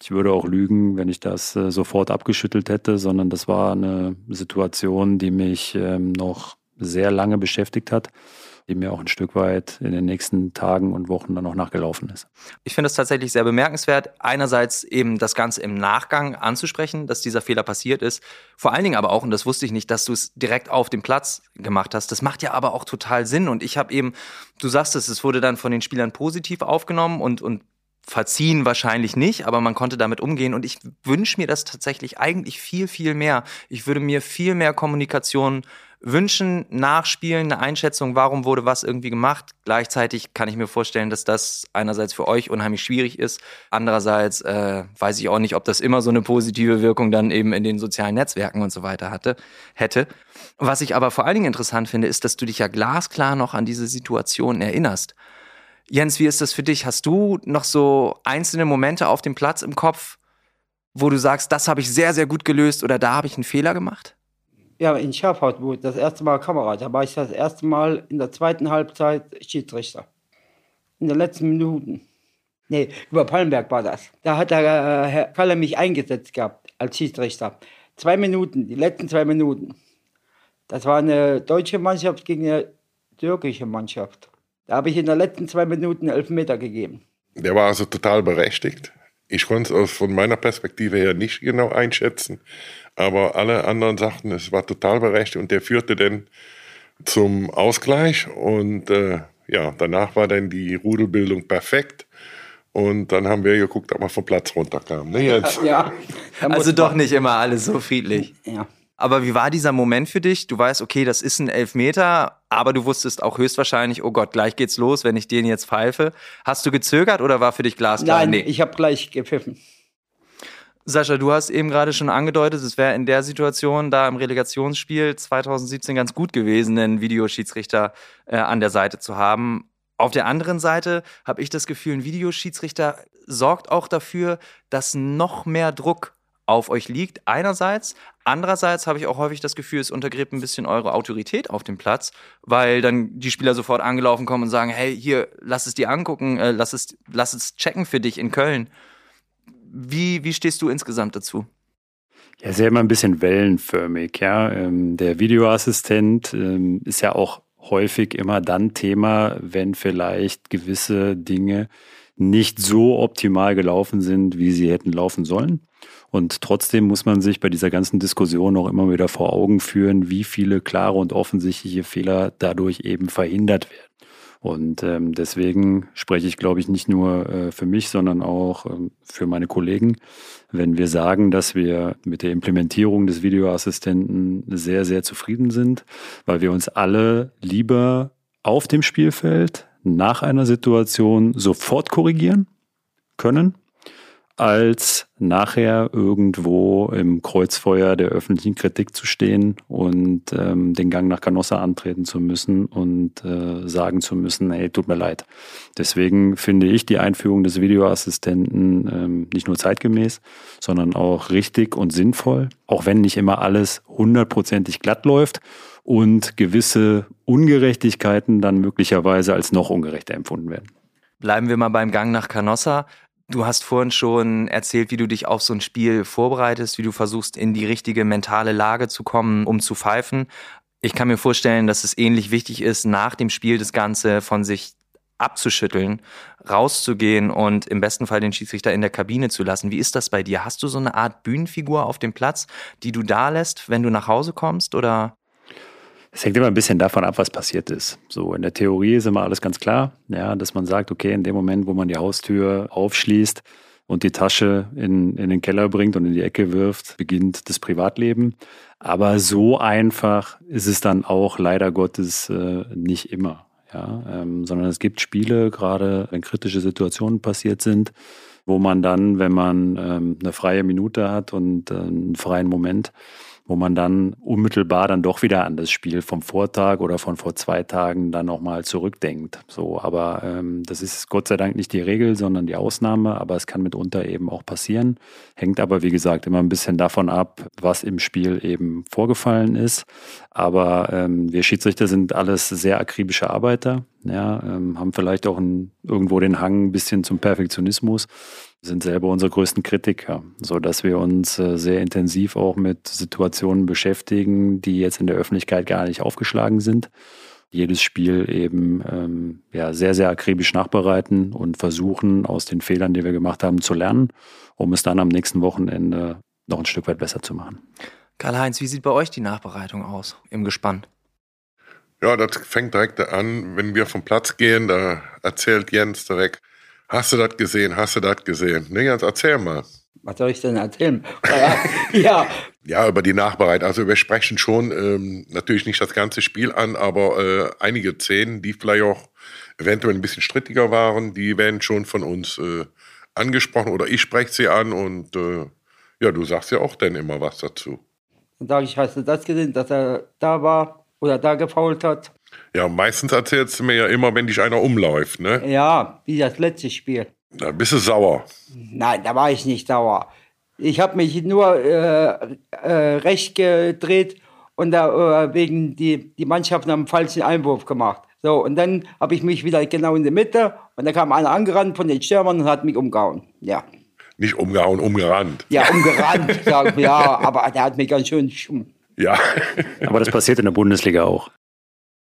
Speaker 1: Ich würde auch lügen, wenn ich das äh, sofort abgeschüttelt hätte, sondern das war eine Situation, die mich ähm, noch sehr lange beschäftigt hat die mir auch ein Stück weit in den nächsten Tagen und Wochen dann noch nachgelaufen ist.
Speaker 3: Ich finde es tatsächlich sehr bemerkenswert, einerseits eben das Ganze im Nachgang anzusprechen, dass dieser Fehler passiert ist. Vor allen Dingen aber auch, und das wusste ich nicht, dass du es direkt auf dem Platz gemacht hast. Das macht ja aber auch total Sinn. Und ich habe eben, du sagst es, es wurde dann von den Spielern positiv aufgenommen und, und verziehen wahrscheinlich nicht, aber man konnte damit umgehen und ich wünsche mir das tatsächlich eigentlich viel, viel mehr. Ich würde mir viel mehr Kommunikation wünschen, nachspielen, eine Einschätzung, warum wurde was irgendwie gemacht. Gleichzeitig kann ich mir vorstellen, dass das einerseits für euch unheimlich schwierig ist. Andererseits äh, weiß ich auch nicht, ob das immer so eine positive Wirkung dann eben in den sozialen Netzwerken und so weiter hatte, hätte. Was ich aber vor allen Dingen interessant finde, ist, dass du dich ja glasklar noch an diese Situation erinnerst. Jens, wie ist das für dich? Hast du noch so einzelne Momente auf dem Platz im Kopf, wo du sagst, das habe ich sehr, sehr gut gelöst oder da habe ich einen Fehler gemacht?
Speaker 4: Ja, in Schafhaut, das erste Mal Kamera, da war ich das erste Mal in der zweiten Halbzeit Schiedsrichter. In den letzten Minuten. Nee, über Pallenberg war das. Da hat der äh, Herr Kalle mich eingesetzt gehabt als Schiedsrichter. Zwei Minuten, die letzten zwei Minuten. Das war eine deutsche Mannschaft gegen eine türkische Mannschaft. Da habe ich in den letzten zwei Minuten elf Meter gegeben.
Speaker 2: Der war also total berechtigt. Ich konnte es von meiner Perspektive her nicht genau einschätzen. Aber alle anderen sagten, es war total berechtigt und der führte dann zum Ausgleich und äh, ja, danach war dann die Rudelbildung perfekt. Und dann haben wir geguckt, ob wir vom Platz runterkamen. Ne,
Speaker 3: Jens? Ja. Also doch nicht immer alles so friedlich.
Speaker 4: Ja.
Speaker 3: Aber wie war dieser Moment für dich? Du weißt, okay, das ist ein Elfmeter, aber du wusstest auch höchstwahrscheinlich, oh Gott, gleich geht's los, wenn ich den jetzt pfeife. Hast du gezögert oder war für dich glasklar?
Speaker 4: Nein, nee. ich habe gleich gepfiffen.
Speaker 3: Sascha, du hast eben gerade schon angedeutet, es wäre in der Situation da im Relegationsspiel 2017 ganz gut gewesen, einen Videoschiedsrichter äh, an der Seite zu haben. Auf der anderen Seite habe ich das Gefühl, ein Videoschiedsrichter sorgt auch dafür, dass noch mehr Druck auf euch liegt, einerseits. Andererseits habe ich auch häufig das Gefühl, es untergräbt ein bisschen eure Autorität auf dem Platz, weil dann die Spieler sofort angelaufen kommen und sagen, hey, hier, lass es dir angucken, äh, lass, es, lass es checken für dich in Köln. Wie, wie stehst du insgesamt dazu?
Speaker 1: Ja, ist ja immer ein bisschen wellenförmig, ja. Ähm, der Videoassistent ähm, ist ja auch häufig immer dann Thema, wenn vielleicht gewisse Dinge nicht so optimal gelaufen sind, wie sie hätten laufen sollen. Und trotzdem muss man sich bei dieser ganzen Diskussion auch immer wieder vor Augen führen, wie viele klare und offensichtliche Fehler dadurch eben verhindert werden. Und ähm, deswegen spreche ich, glaube ich, nicht nur äh, für mich, sondern auch ähm, für meine Kollegen, wenn wir sagen, dass wir mit der Implementierung des Videoassistenten sehr, sehr zufrieden sind, weil wir uns alle lieber auf dem Spielfeld nach einer Situation sofort korrigieren können als nachher irgendwo im Kreuzfeuer der öffentlichen Kritik zu stehen und ähm, den Gang nach Canossa antreten zu müssen und äh, sagen zu müssen, hey, tut mir leid. Deswegen finde ich die Einführung des Videoassistenten ähm, nicht nur zeitgemäß, sondern auch richtig und sinnvoll, auch wenn nicht immer alles hundertprozentig glatt läuft und gewisse Ungerechtigkeiten dann möglicherweise als noch ungerechter empfunden werden.
Speaker 3: Bleiben wir mal beim Gang nach Canossa. Du hast vorhin schon erzählt, wie du dich auf so ein Spiel vorbereitest, wie du versuchst, in die richtige mentale Lage zu kommen, um zu pfeifen. Ich kann mir vorstellen, dass es ähnlich wichtig ist, nach dem Spiel das Ganze von sich abzuschütteln, rauszugehen und im besten Fall den Schiedsrichter in der Kabine zu lassen. Wie ist das bei dir? Hast du so eine Art Bühnenfigur auf dem Platz, die du da lässt, wenn du nach Hause kommst oder?
Speaker 1: Es hängt immer ein bisschen davon ab, was passiert ist. So in der Theorie ist immer alles ganz klar, ja, dass man sagt, okay, in dem Moment, wo man die Haustür aufschließt und die Tasche in, in den Keller bringt und in die Ecke wirft, beginnt das Privatleben. Aber so einfach ist es dann auch leider Gottes äh, nicht immer. Ja, ähm, sondern es gibt Spiele, gerade wenn kritische Situationen passiert sind, wo man dann, wenn man ähm, eine freie Minute hat und äh, einen freien Moment, wo man dann unmittelbar dann doch wieder an das Spiel vom Vortag oder von vor zwei Tagen dann nochmal zurückdenkt. So, aber ähm, das ist Gott sei Dank nicht die Regel, sondern die Ausnahme, aber es kann mitunter eben auch passieren. Hängt aber, wie gesagt, immer ein bisschen davon ab, was im Spiel eben vorgefallen ist. Aber ähm, wir Schiedsrichter sind alles sehr akribische Arbeiter, ja, ähm, haben vielleicht auch ein, irgendwo den Hang ein bisschen zum Perfektionismus sind selber unsere größten Kritiker, so dass wir uns äh, sehr intensiv auch mit Situationen beschäftigen, die jetzt in der Öffentlichkeit gar nicht aufgeschlagen sind. Jedes Spiel eben ähm, ja, sehr, sehr akribisch nachbereiten und versuchen, aus den Fehlern, die wir gemacht haben, zu lernen, um es dann am nächsten Wochenende noch ein Stück weit besser zu machen.
Speaker 3: Karl-Heinz, wie sieht bei euch die Nachbereitung aus im Gespann?
Speaker 2: Ja, das fängt direkt an, wenn wir vom Platz gehen, da erzählt Jens direkt, Hast du das gesehen? Hast du das gesehen? Nee, erzähl mal.
Speaker 4: Was soll ich denn erzählen? ja.
Speaker 2: Ja, über die Nachbereitung. Also wir sprechen schon ähm, natürlich nicht das ganze Spiel an, aber äh, einige Szenen, die vielleicht auch eventuell ein bisschen strittiger waren, die werden schon von uns äh, angesprochen oder ich spreche sie an und äh, ja, du sagst ja auch dann immer was dazu.
Speaker 4: Dann sage ich, hast du das gesehen, dass er da war oder da gefault hat?
Speaker 2: Ja, meistens erzählst du mir ja immer, wenn dich einer umläuft, ne?
Speaker 4: Ja, wie das letzte Spiel.
Speaker 2: Da bist du sauer.
Speaker 4: Nein, da war ich nicht sauer. Ich habe mich nur äh, äh, recht gedreht und da äh, wegen die, die Mannschaft einen falschen Einwurf gemacht. So, und dann habe ich mich wieder genau in der Mitte und da kam einer angerannt von den Stürmern und hat mich umgehauen. Ja.
Speaker 2: Nicht umgehauen, umgerannt.
Speaker 4: Ja, umgerannt. ja, aber der hat mich ganz schön.
Speaker 2: Ja.
Speaker 1: aber das passiert in der Bundesliga auch.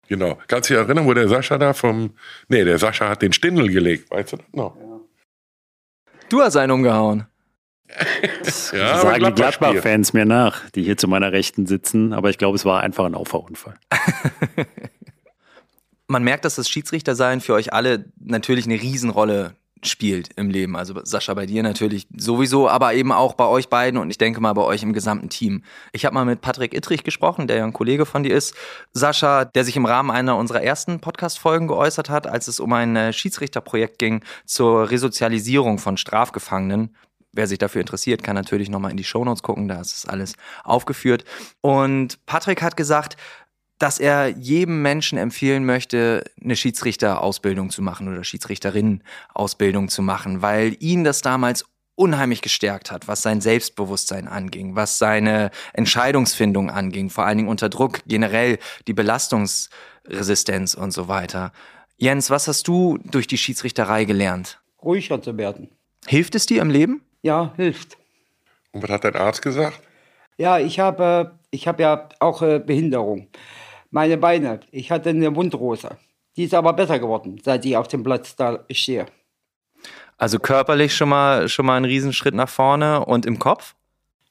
Speaker 2: Genau. Kannst du dich erinnern, wo der Sascha da vom. Nee, der Sascha hat den Stindel gelegt, weißt du das noch?
Speaker 3: Du hast einen umgehauen.
Speaker 1: ja, sagen die Gladbach-Fans mir nach, die hier zu meiner Rechten sitzen, aber ich glaube, es war einfach ein Auffahrunfall.
Speaker 3: Man merkt, dass das Schiedsrichtersein für euch alle natürlich eine Riesenrolle spielt im Leben. Also Sascha bei dir natürlich sowieso, aber eben auch bei euch beiden und ich denke mal bei euch im gesamten Team. Ich habe mal mit Patrick Ittrich gesprochen, der ja ein Kollege von dir ist. Sascha, der sich im Rahmen einer unserer ersten Podcast-Folgen geäußert hat, als es um ein äh, Schiedsrichterprojekt ging zur Resozialisierung von Strafgefangenen. Wer sich dafür interessiert, kann natürlich nochmal in die Shownotes gucken, da ist es alles aufgeführt. Und Patrick hat gesagt, dass er jedem Menschen empfehlen möchte, eine Schiedsrichterausbildung zu machen oder Schiedsrichterinnen-Ausbildung zu machen, weil ihn das damals unheimlich gestärkt hat, was sein Selbstbewusstsein anging, was seine Entscheidungsfindung anging, vor allen Dingen unter Druck, generell die Belastungsresistenz und so weiter. Jens, was hast du durch die Schiedsrichterei gelernt?
Speaker 4: Ruhiger zu werden.
Speaker 3: Hilft es dir im Leben?
Speaker 4: Ja, hilft.
Speaker 2: Und was hat dein Arzt gesagt?
Speaker 4: Ja, ich habe, ich habe ja auch äh, Behinderung meine Beine. Ich hatte eine Wundrose. Die ist aber besser geworden, seit ich auf dem Platz da stehe.
Speaker 3: Also körperlich schon mal, schon mal ein Riesenschritt nach vorne und im Kopf?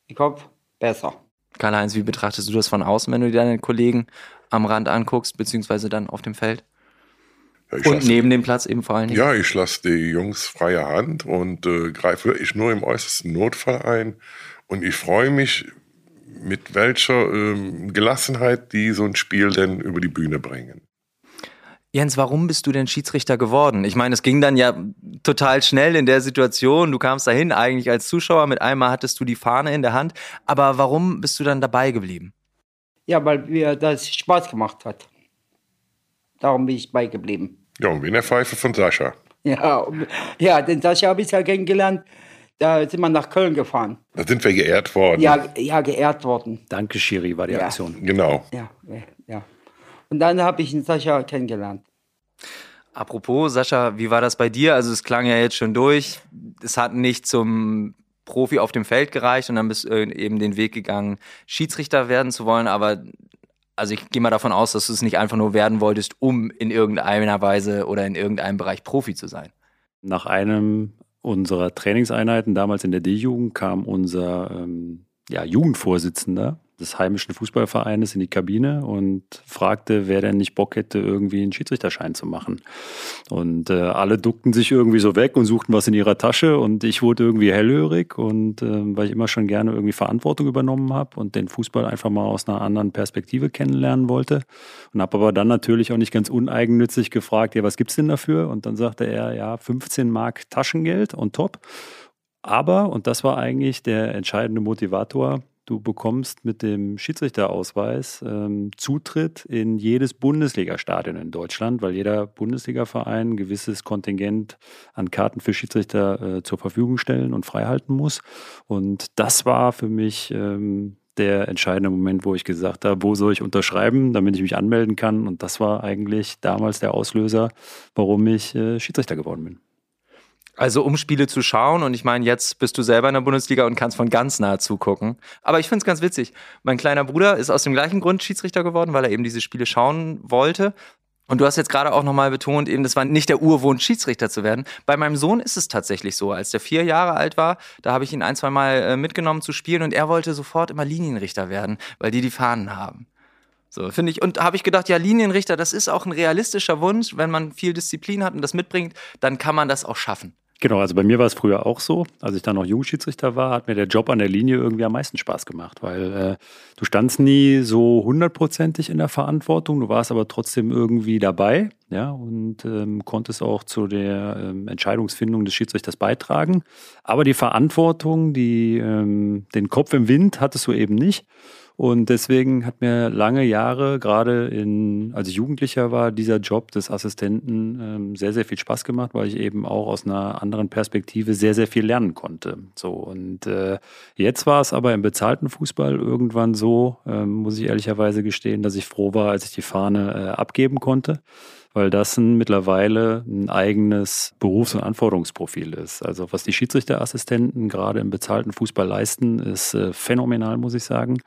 Speaker 4: Im Kopf besser.
Speaker 3: Karl-Heinz, wie betrachtest du das von außen, wenn du dir deine Kollegen am Rand anguckst, beziehungsweise dann auf dem Feld? Ja, und lasse, neben dem Platz eben vor allen Dingen?
Speaker 2: Ja, ich lasse die Jungs freie Hand und äh, greife wirklich nur im äußersten Notfall ein. Und ich freue mich, mit welcher ähm, Gelassenheit die so ein Spiel denn über die Bühne bringen.
Speaker 3: Jens, warum bist du denn Schiedsrichter geworden? Ich meine, es ging dann ja total schnell in der Situation. Du kamst dahin eigentlich als Zuschauer, mit einmal hattest du die Fahne in der Hand. Aber warum bist du dann dabei geblieben?
Speaker 4: Ja, weil mir das Spaß gemacht hat. Darum bin ich beigeblieben.
Speaker 2: Ja, und wie in der Pfeife von Sascha.
Speaker 4: Ja, ja den Sascha habe ich ja kennengelernt da sind wir nach Köln gefahren.
Speaker 2: Da sind wir geehrt worden.
Speaker 4: Ja, ja geehrt worden.
Speaker 1: Danke, Schiri, war die
Speaker 4: ja.
Speaker 1: Aktion.
Speaker 2: Genau.
Speaker 4: Ja, ja. Und dann habe ich den Sascha kennengelernt.
Speaker 3: Apropos, Sascha, wie war das bei dir? Also es klang ja jetzt schon durch. Es hat nicht zum Profi auf dem Feld gereicht und dann bist du eben den Weg gegangen, Schiedsrichter werden zu wollen. Aber also ich gehe mal davon aus, dass du es nicht einfach nur werden wolltest, um in irgendeiner Weise oder in irgendeinem Bereich Profi zu sein.
Speaker 1: Nach einem unserer Trainingseinheiten, damals in der D-Jugend, kam unser ähm, ja, Jugendvorsitzender des heimischen Fußballvereines in die Kabine und fragte, wer denn nicht Bock hätte, irgendwie einen Schiedsrichterschein zu machen. Und äh, alle duckten sich irgendwie so weg und suchten was in ihrer Tasche und ich wurde irgendwie hellhörig und äh, weil ich immer schon gerne irgendwie Verantwortung übernommen habe und den Fußball einfach mal aus einer anderen Perspektive kennenlernen wollte und habe aber dann natürlich auch nicht ganz uneigennützig gefragt, ja, was gibt's denn dafür? Und dann sagte er, ja, 15 Mark Taschengeld on top. Aber, und das war eigentlich der entscheidende Motivator, Du bekommst mit dem Schiedsrichterausweis ähm, Zutritt in jedes Bundesligastadion in Deutschland, weil jeder Bundesligaverein ein gewisses Kontingent an Karten für Schiedsrichter äh, zur Verfügung stellen und freihalten muss. Und das war für mich ähm, der entscheidende Moment, wo ich gesagt habe, wo soll ich unterschreiben, damit ich mich anmelden kann. Und das war eigentlich damals der Auslöser, warum ich äh, Schiedsrichter geworden bin.
Speaker 3: Also um Spiele zu schauen und ich meine, jetzt bist du selber in der Bundesliga und kannst von ganz nah zugucken. Aber ich finde es ganz witzig. Mein kleiner Bruder ist aus dem gleichen Grund Schiedsrichter geworden, weil er eben diese Spiele schauen wollte. Und du hast jetzt gerade auch nochmal betont, eben, das war nicht der Urwunsch, Schiedsrichter zu werden. Bei meinem Sohn ist es tatsächlich so. Als der vier Jahre alt war, da habe ich ihn ein, zwei Mal äh, mitgenommen zu spielen und er wollte sofort immer Linienrichter werden, weil die die Fahnen haben. So, finde ich. Und habe ich gedacht, ja, Linienrichter, das ist auch ein realistischer Wunsch. Wenn man viel Disziplin hat und das mitbringt, dann kann man das auch schaffen.
Speaker 1: Genau, also bei mir war es früher auch so. Als ich dann noch Jugendschiedsrichter war, hat mir der Job an der Linie irgendwie am meisten Spaß gemacht, weil äh, du standst nie so hundertprozentig in der Verantwortung, du warst aber trotzdem irgendwie dabei, ja, und ähm, konntest auch zu der ähm, Entscheidungsfindung des Schiedsrichters beitragen. Aber die Verantwortung, die, ähm, den Kopf im Wind hattest du eben nicht. Und deswegen hat mir lange Jahre, gerade in, als ich Jugendlicher war, dieser Job des Assistenten ähm, sehr, sehr viel Spaß gemacht, weil ich eben auch aus einer anderen Perspektive sehr, sehr viel lernen konnte. So und äh, jetzt war es aber im bezahlten Fußball irgendwann so, ähm, muss ich ehrlicherweise gestehen, dass ich froh war, als ich die Fahne äh, abgeben konnte weil das ein, mittlerweile ein eigenes Berufs- und Anforderungsprofil ist. Also was die Schiedsrichterassistenten gerade im bezahlten Fußball leisten, ist äh, phänomenal, muss ich sagen.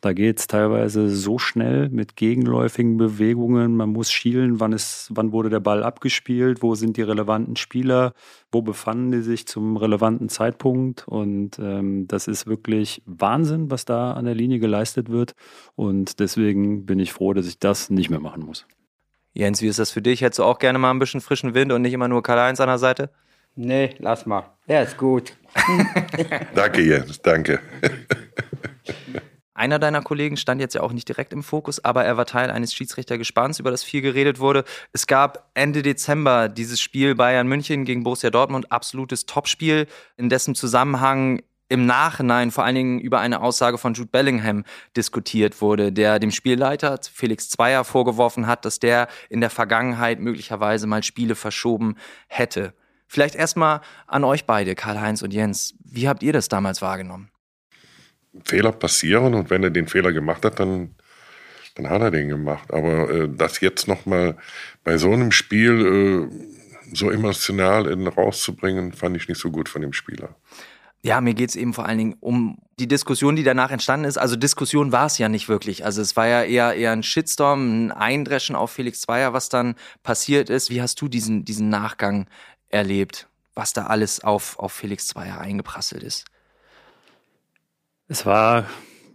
Speaker 1: Da geht es teilweise so schnell mit gegenläufigen Bewegungen. Man muss schielen, wann, ist, wann wurde der Ball abgespielt, wo sind die relevanten Spieler, wo befanden die sich zum relevanten Zeitpunkt. Und ähm, das ist wirklich Wahnsinn, was da an der Linie geleistet wird. Und deswegen bin ich froh, dass ich das nicht mehr machen muss.
Speaker 3: Jens, wie ist das für dich? Hättest du auch gerne mal ein bisschen frischen Wind und nicht immer nur Karl-Heinz an der Seite?
Speaker 4: Nee, lass mal. Er ist gut.
Speaker 2: danke, Jens, danke.
Speaker 3: Einer deiner Kollegen stand jetzt ja auch nicht direkt im Fokus, aber er war Teil eines Schiedsrichtergespanns, über das viel geredet wurde. Es gab Ende Dezember dieses Spiel Bayern München gegen Borussia Dortmund, absolutes Topspiel, in dessen Zusammenhang im Nachhinein vor allen Dingen über eine Aussage von Jude Bellingham diskutiert wurde, der dem Spielleiter Felix Zweier vorgeworfen hat, dass der in der Vergangenheit möglicherweise mal Spiele verschoben hätte. Vielleicht erstmal an euch beide, Karl-Heinz und Jens. Wie habt ihr das damals wahrgenommen?
Speaker 2: Fehler passieren und wenn er den Fehler gemacht hat, dann, dann hat er den gemacht. Aber äh, das jetzt nochmal bei so einem Spiel äh, so emotional in, rauszubringen, fand ich nicht so gut von dem Spieler.
Speaker 3: Ja, mir geht es eben vor allen Dingen um die Diskussion, die danach entstanden ist. Also Diskussion war es ja nicht wirklich. Also es war ja eher, eher ein Shitstorm, ein Eindreschen auf Felix Zweier, was dann passiert ist. Wie hast du diesen, diesen Nachgang erlebt, was da alles auf, auf Felix Zweier eingeprasselt ist?
Speaker 1: Es war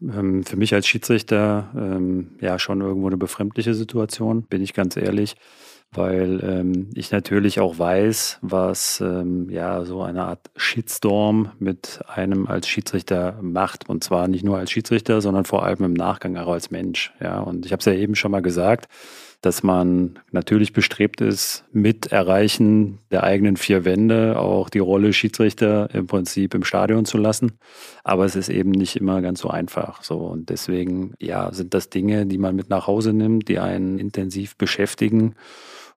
Speaker 1: ähm, für mich als Schiedsrichter ähm, ja schon irgendwo eine befremdliche Situation, bin ich ganz ehrlich, weil ähm, ich natürlich auch weiß, was ähm, ja so eine Art Shitstorm mit einem als Schiedsrichter macht und zwar nicht nur als Schiedsrichter, sondern vor allem im Nachgang auch als Mensch. Ja, und ich habe es ja eben schon mal gesagt dass man natürlich bestrebt ist, mit Erreichen der eigenen vier Wände auch die Rolle Schiedsrichter im Prinzip im Stadion zu lassen. Aber es ist eben nicht immer ganz so einfach. So und deswegen ja sind das Dinge, die man mit nach Hause nimmt, die einen intensiv beschäftigen.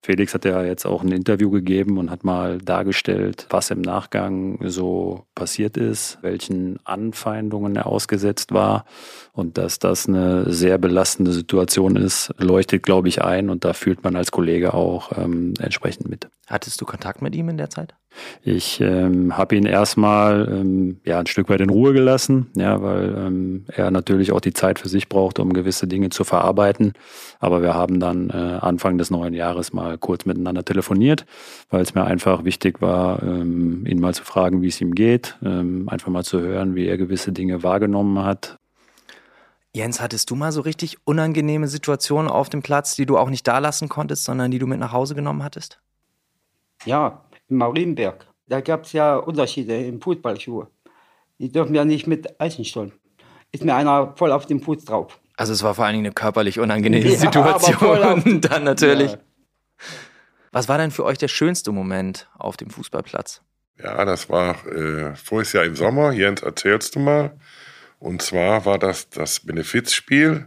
Speaker 1: Felix hat ja jetzt auch ein Interview gegeben und hat mal dargestellt, was im Nachgang so passiert ist, welchen Anfeindungen er ausgesetzt war. Und dass das eine sehr belastende Situation ist, leuchtet, glaube ich, ein. Und da fühlt man als Kollege auch ähm, entsprechend mit.
Speaker 3: Hattest du Kontakt mit ihm in der Zeit?
Speaker 1: Ich ähm, habe ihn erstmal ähm, ja, ein Stück weit in Ruhe gelassen, ja, weil ähm, er natürlich auch die Zeit für sich braucht, um gewisse Dinge zu verarbeiten. Aber wir haben dann äh, Anfang des neuen Jahres mal kurz miteinander telefoniert, weil es mir einfach wichtig war, ähm, ihn mal zu fragen, wie es ihm geht, ähm, einfach mal zu hören, wie er gewisse Dinge wahrgenommen hat.
Speaker 3: Jens, hattest du mal so richtig unangenehme Situationen auf dem Platz, die du auch nicht da lassen konntest, sondern die du mit nach Hause genommen hattest?
Speaker 4: Ja, in Marienberg. Da gab es ja Unterschiede im Fußballschuhe. Die dürfen ja nicht mit Eisenstollen. Ist mir einer voll auf den Fuß drauf.
Speaker 3: Also es war vor allen Dingen eine körperlich unangenehme ja, Situation dann natürlich. Ja. Was war denn für euch der schönste Moment auf dem Fußballplatz?
Speaker 2: Ja, das war äh, voriges Jahr im Sommer. Jens, erzählst du mal. Und zwar war das das Benefizspiel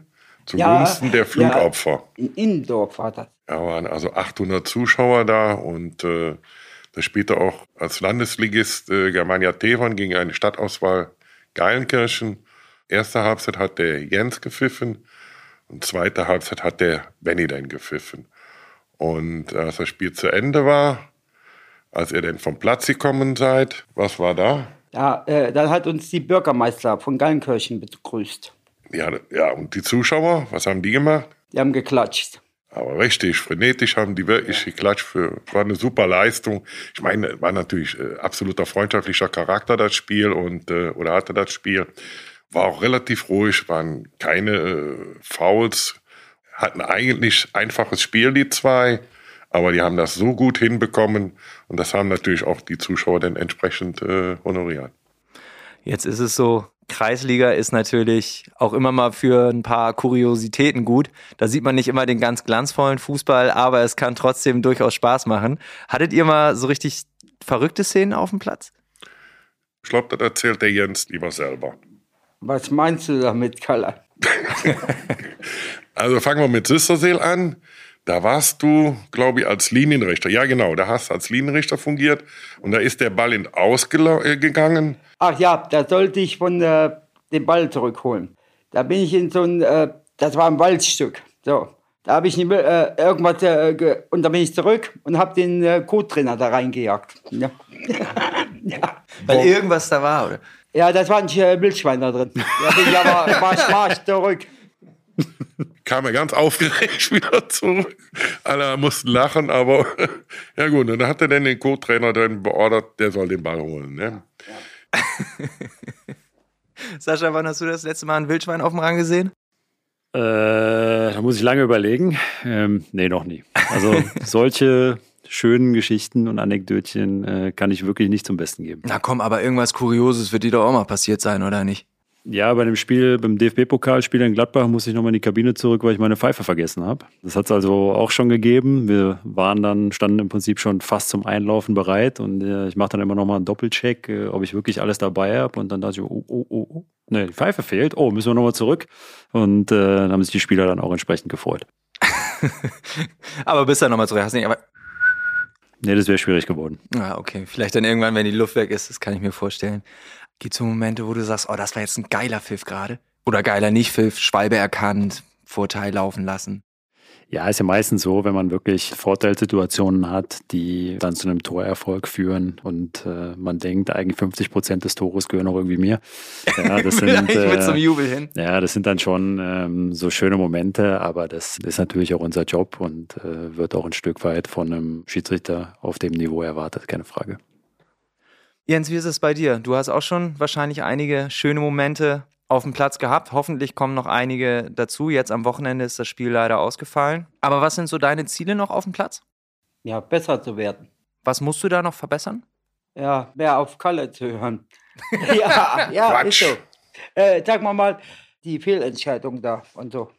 Speaker 2: zugunsten ja, der Flutopfer.
Speaker 4: Ja, in Innendorf war das.
Speaker 2: Ja, waren also 800 Zuschauer da und äh, da spielte auch als Landesligist äh, Germania Tevon gegen eine Stadtauswahl Geilenkirchen. Erste Halbzeit hat der Jens gepfiffen und zweite Halbzeit hat der Benny dann gepfiffen. Und als das Spiel zu Ende war, als ihr denn vom Platz gekommen seid, was war da?
Speaker 4: Ja, äh, dann hat uns die Bürgermeister von Geilenkirchen begrüßt.
Speaker 2: Ja, ja, und die Zuschauer, was haben die gemacht?
Speaker 4: Die haben geklatscht.
Speaker 2: Aber richtig, frenetisch haben die wirklich geklatscht. Für, war eine super Leistung. Ich meine, war natürlich äh, absoluter freundschaftlicher Charakter das Spiel und äh, oder hatte das Spiel. War auch relativ ruhig, waren keine äh, Fouls, hatten eigentlich einfaches Spiel, die zwei, aber die haben das so gut hinbekommen und das haben natürlich auch die Zuschauer dann entsprechend äh, honoriert.
Speaker 3: Jetzt ist es so, Kreisliga ist natürlich auch immer mal für ein paar Kuriositäten gut. Da sieht man nicht immer den ganz glanzvollen Fußball, aber es kann trotzdem durchaus Spaß machen. Hattet ihr mal so richtig verrückte Szenen auf dem Platz?
Speaker 2: Ich glaube, das erzählt der Jens lieber selber.
Speaker 4: Was meinst du damit, Kalle?
Speaker 2: also fangen wir mit Sisterseel an. Da warst du, glaube ich, als Linienrichter. Ja, genau, da hast du als Linienrichter fungiert. Und da ist der Ball in Ausgegangen.
Speaker 4: Ach ja, da sollte ich von äh, den Ball zurückholen. Da bin ich in so ein, äh, das war ein Waldstück. So, da habe ich nicht mehr, äh, irgendwas, äh, und da bin ich zurück und habe den äh, Co-Trainer da reingejagt. Ja.
Speaker 3: ja. Weil irgendwas da war, oder?
Speaker 4: Ja, das war ein äh, Wildschwein da drin. Da bin ich aber war, war zurück.
Speaker 2: Kam er ganz aufgeregt wieder zurück. Alle mussten lachen, aber ja gut, und dann hat er dann den Co-Trainer dann beordert, der soll den Ball holen. Ne? Ja.
Speaker 3: Sascha, wann hast du das letzte Mal ein Wildschwein auf dem Rang gesehen?
Speaker 1: Äh, da muss ich lange überlegen. Ähm, nee, noch nie. Also solche schönen Geschichten und Anekdötchen äh, kann ich wirklich nicht zum Besten geben.
Speaker 3: Na komm, aber irgendwas Kurioses wird dir doch auch mal passiert sein, oder nicht?
Speaker 1: Ja, bei dem Spiel, beim DFB-Pokalspiel in Gladbach musste ich nochmal in die Kabine zurück, weil ich meine Pfeife vergessen habe. Das hat es also auch schon gegeben. Wir waren dann, standen im Prinzip schon fast zum Einlaufen bereit und äh, ich mache dann immer nochmal einen Doppelcheck, äh, ob ich wirklich alles dabei habe. Und dann dachte ich, oh, oh, oh, oh, ne, die Pfeife fehlt. Oh, müssen wir nochmal zurück. Und äh, dann haben sich die Spieler dann auch entsprechend gefreut.
Speaker 3: aber bist dann nochmal zurück, hast nicht, aber
Speaker 1: Nee, das wäre schwierig geworden.
Speaker 3: Ah, okay. Vielleicht dann irgendwann, wenn die Luft weg ist, das kann ich mir vorstellen. Gibt es so Momente, wo du sagst, oh, das war jetzt ein geiler Pfiff gerade? Oder geiler Nicht-Pfiff, Schwalbe erkannt, Vorteil laufen lassen?
Speaker 1: Ja, ist ja meistens so, wenn man wirklich Vorteilssituationen hat, die dann zu einem Torerfolg führen und äh, man denkt, eigentlich 50 Prozent des Tores gehören auch irgendwie mir.
Speaker 3: Ja, das sind, äh, mit zum Jubel hin.
Speaker 1: Ja, das sind dann schon ähm, so schöne Momente, aber das ist natürlich auch unser Job und äh, wird auch ein Stück weit von einem Schiedsrichter auf dem Niveau erwartet, keine Frage.
Speaker 3: Jens, wie ist es bei dir? Du hast auch schon wahrscheinlich einige schöne Momente auf dem Platz gehabt. Hoffentlich kommen noch einige dazu. Jetzt am Wochenende ist das Spiel leider ausgefallen. Aber was sind so deine Ziele noch auf dem Platz?
Speaker 4: Ja, besser zu werden.
Speaker 3: Was musst du da noch verbessern?
Speaker 4: Ja, mehr auf Kalle zu hören. ja, ja, Quatsch. ist so. Äh, sag mal mal, die Fehlentscheidung da und so.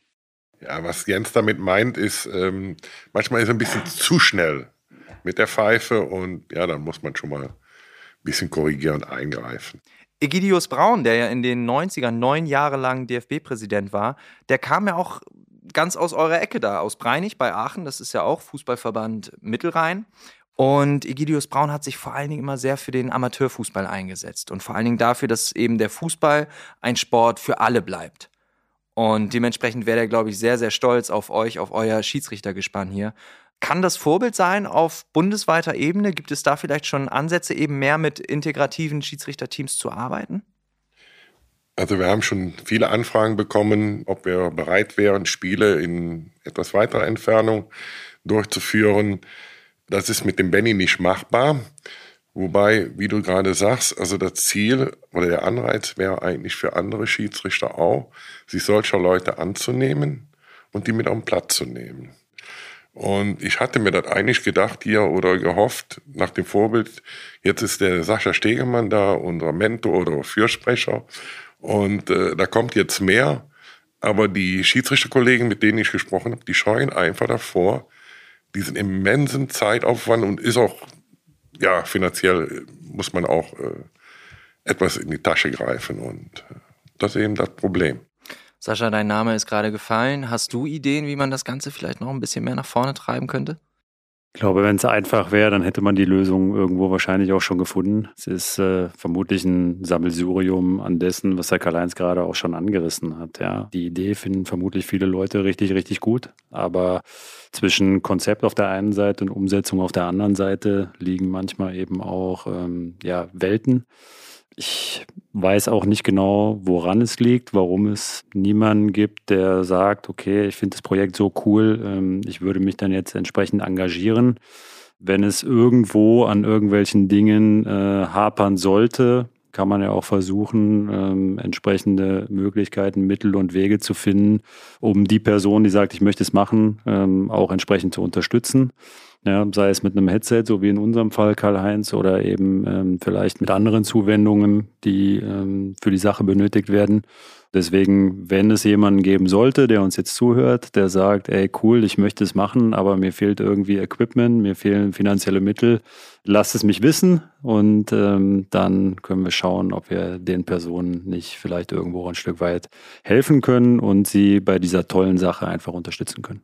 Speaker 2: Ja, was Jens damit meint, ist, ähm, manchmal ist er ein bisschen zu schnell mit der Pfeife und ja, dann muss man schon mal bisschen korrigieren, eingreifen.
Speaker 3: Egidius Braun, der ja in den 90ern neun Jahre lang DFB-Präsident war, der kam ja auch ganz aus eurer Ecke da, aus Breinig bei Aachen. Das ist ja auch Fußballverband Mittelrhein. Und Egidius Braun hat sich vor allen Dingen immer sehr für den Amateurfußball eingesetzt und vor allen Dingen dafür, dass eben der Fußball ein Sport für alle bleibt. Und dementsprechend wäre er, glaube ich, sehr, sehr stolz auf euch, auf euer Schiedsrichtergespann hier. Kann das Vorbild sein auf bundesweiter Ebene? Gibt es da vielleicht schon Ansätze, eben mehr mit integrativen Schiedsrichterteams zu arbeiten?
Speaker 2: Also wir haben schon viele Anfragen bekommen, ob wir bereit wären, Spiele in etwas weiterer Entfernung durchzuführen. Das ist mit dem Benny nicht machbar. Wobei, wie du gerade sagst, also das Ziel oder der Anreiz wäre eigentlich für andere Schiedsrichter auch, sich solcher Leute anzunehmen und die mit auf den Platz zu nehmen. Und ich hatte mir das eigentlich gedacht hier oder gehofft, nach dem Vorbild, jetzt ist der Sascha Stegemann da, unser Mentor oder Fürsprecher. Und äh, da kommt jetzt mehr. Aber die Schiedsrichterkollegen, mit denen ich gesprochen habe, die scheuen einfach davor, diesen immensen Zeitaufwand und ist auch, ja, finanziell muss man auch äh, etwas in die Tasche greifen. Und äh, das ist eben das Problem.
Speaker 3: Sascha, dein Name ist gerade gefallen. Hast du Ideen, wie man das Ganze vielleicht noch ein bisschen mehr nach vorne treiben könnte?
Speaker 1: Ich glaube, wenn es einfach wäre, dann hätte man die Lösung irgendwo wahrscheinlich auch schon gefunden. Es ist äh, vermutlich ein Sammelsurium an dessen, was Herr Karl-Heinz gerade auch schon angerissen hat. Ja. Die Idee finden vermutlich viele Leute richtig, richtig gut. Aber zwischen Konzept auf der einen Seite und Umsetzung auf der anderen Seite liegen manchmal eben auch ähm, ja, Welten. Ich weiß auch nicht genau, woran es liegt, warum es niemanden gibt, der sagt, okay, ich finde das Projekt so cool, ähm, ich würde mich dann jetzt entsprechend engagieren. Wenn es irgendwo an irgendwelchen Dingen äh, hapern sollte, kann man ja auch versuchen, ähm, entsprechende Möglichkeiten, Mittel und Wege zu finden, um die Person, die sagt, ich möchte es machen, ähm, auch entsprechend zu unterstützen. Ja, sei es mit einem Headset, so wie in unserem Fall Karl-Heinz, oder eben ähm, vielleicht mit anderen Zuwendungen, die ähm, für die Sache benötigt werden. Deswegen, wenn es jemanden geben sollte, der uns jetzt zuhört, der sagt, ey, cool, ich möchte es machen, aber mir fehlt irgendwie Equipment, mir fehlen finanzielle Mittel, lasst es mich wissen und ähm, dann können wir schauen, ob wir den Personen nicht vielleicht irgendwo ein Stück weit helfen können und sie bei dieser tollen Sache einfach unterstützen können.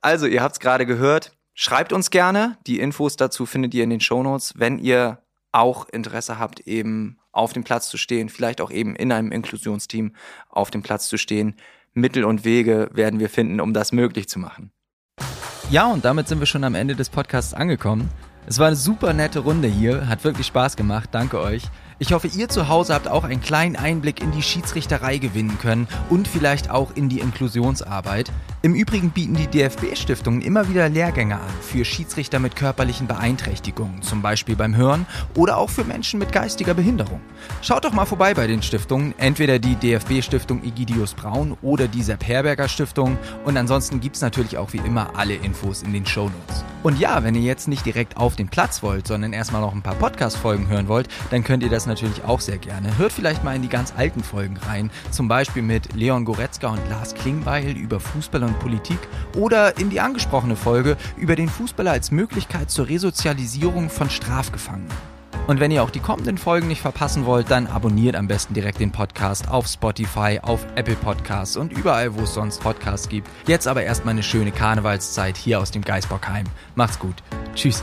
Speaker 3: Also, ihr habt es gerade gehört, Schreibt uns gerne. Die Infos dazu findet ihr in den Shownotes, wenn ihr auch Interesse habt, eben auf dem Platz zu stehen, vielleicht auch eben in einem Inklusionsteam auf dem Platz zu stehen. Mittel und Wege werden wir finden, um das möglich zu machen. Ja, und damit sind wir schon am Ende des Podcasts angekommen. Es war eine super nette Runde hier, hat wirklich Spaß gemacht, danke euch. Ich hoffe, ihr zu Hause habt auch einen kleinen Einblick in die Schiedsrichterei gewinnen können und vielleicht auch in die Inklusionsarbeit. Im Übrigen bieten die DFB-Stiftungen immer wieder Lehrgänge an für Schiedsrichter mit körperlichen Beeinträchtigungen, zum Beispiel beim Hören oder auch für Menschen mit geistiger Behinderung. Schaut doch mal vorbei bei den Stiftungen, entweder die DFB-Stiftung Egidius Braun oder die Sepp Herberger Stiftung und ansonsten gibt es natürlich auch wie immer alle Infos in den Shownotes. Und ja, wenn ihr jetzt nicht direkt auf den Platz wollt, sondern erstmal noch ein paar Podcast-Folgen hören wollt, dann könnt ihr das natürlich auch sehr gerne. Hört vielleicht mal in die ganz alten Folgen rein, zum Beispiel mit Leon Goretzka und Lars Klingbeil über Fußball und Politik oder in die angesprochene Folge über den Fußballer als Möglichkeit zur Resozialisierung von Strafgefangenen. Und wenn ihr auch die kommenden Folgen nicht verpassen wollt, dann abonniert am besten direkt den Podcast auf Spotify, auf Apple Podcasts und überall, wo es sonst Podcasts gibt. Jetzt aber erstmal eine schöne Karnevalszeit hier aus dem Geisbockheim. Macht's gut. Tschüss.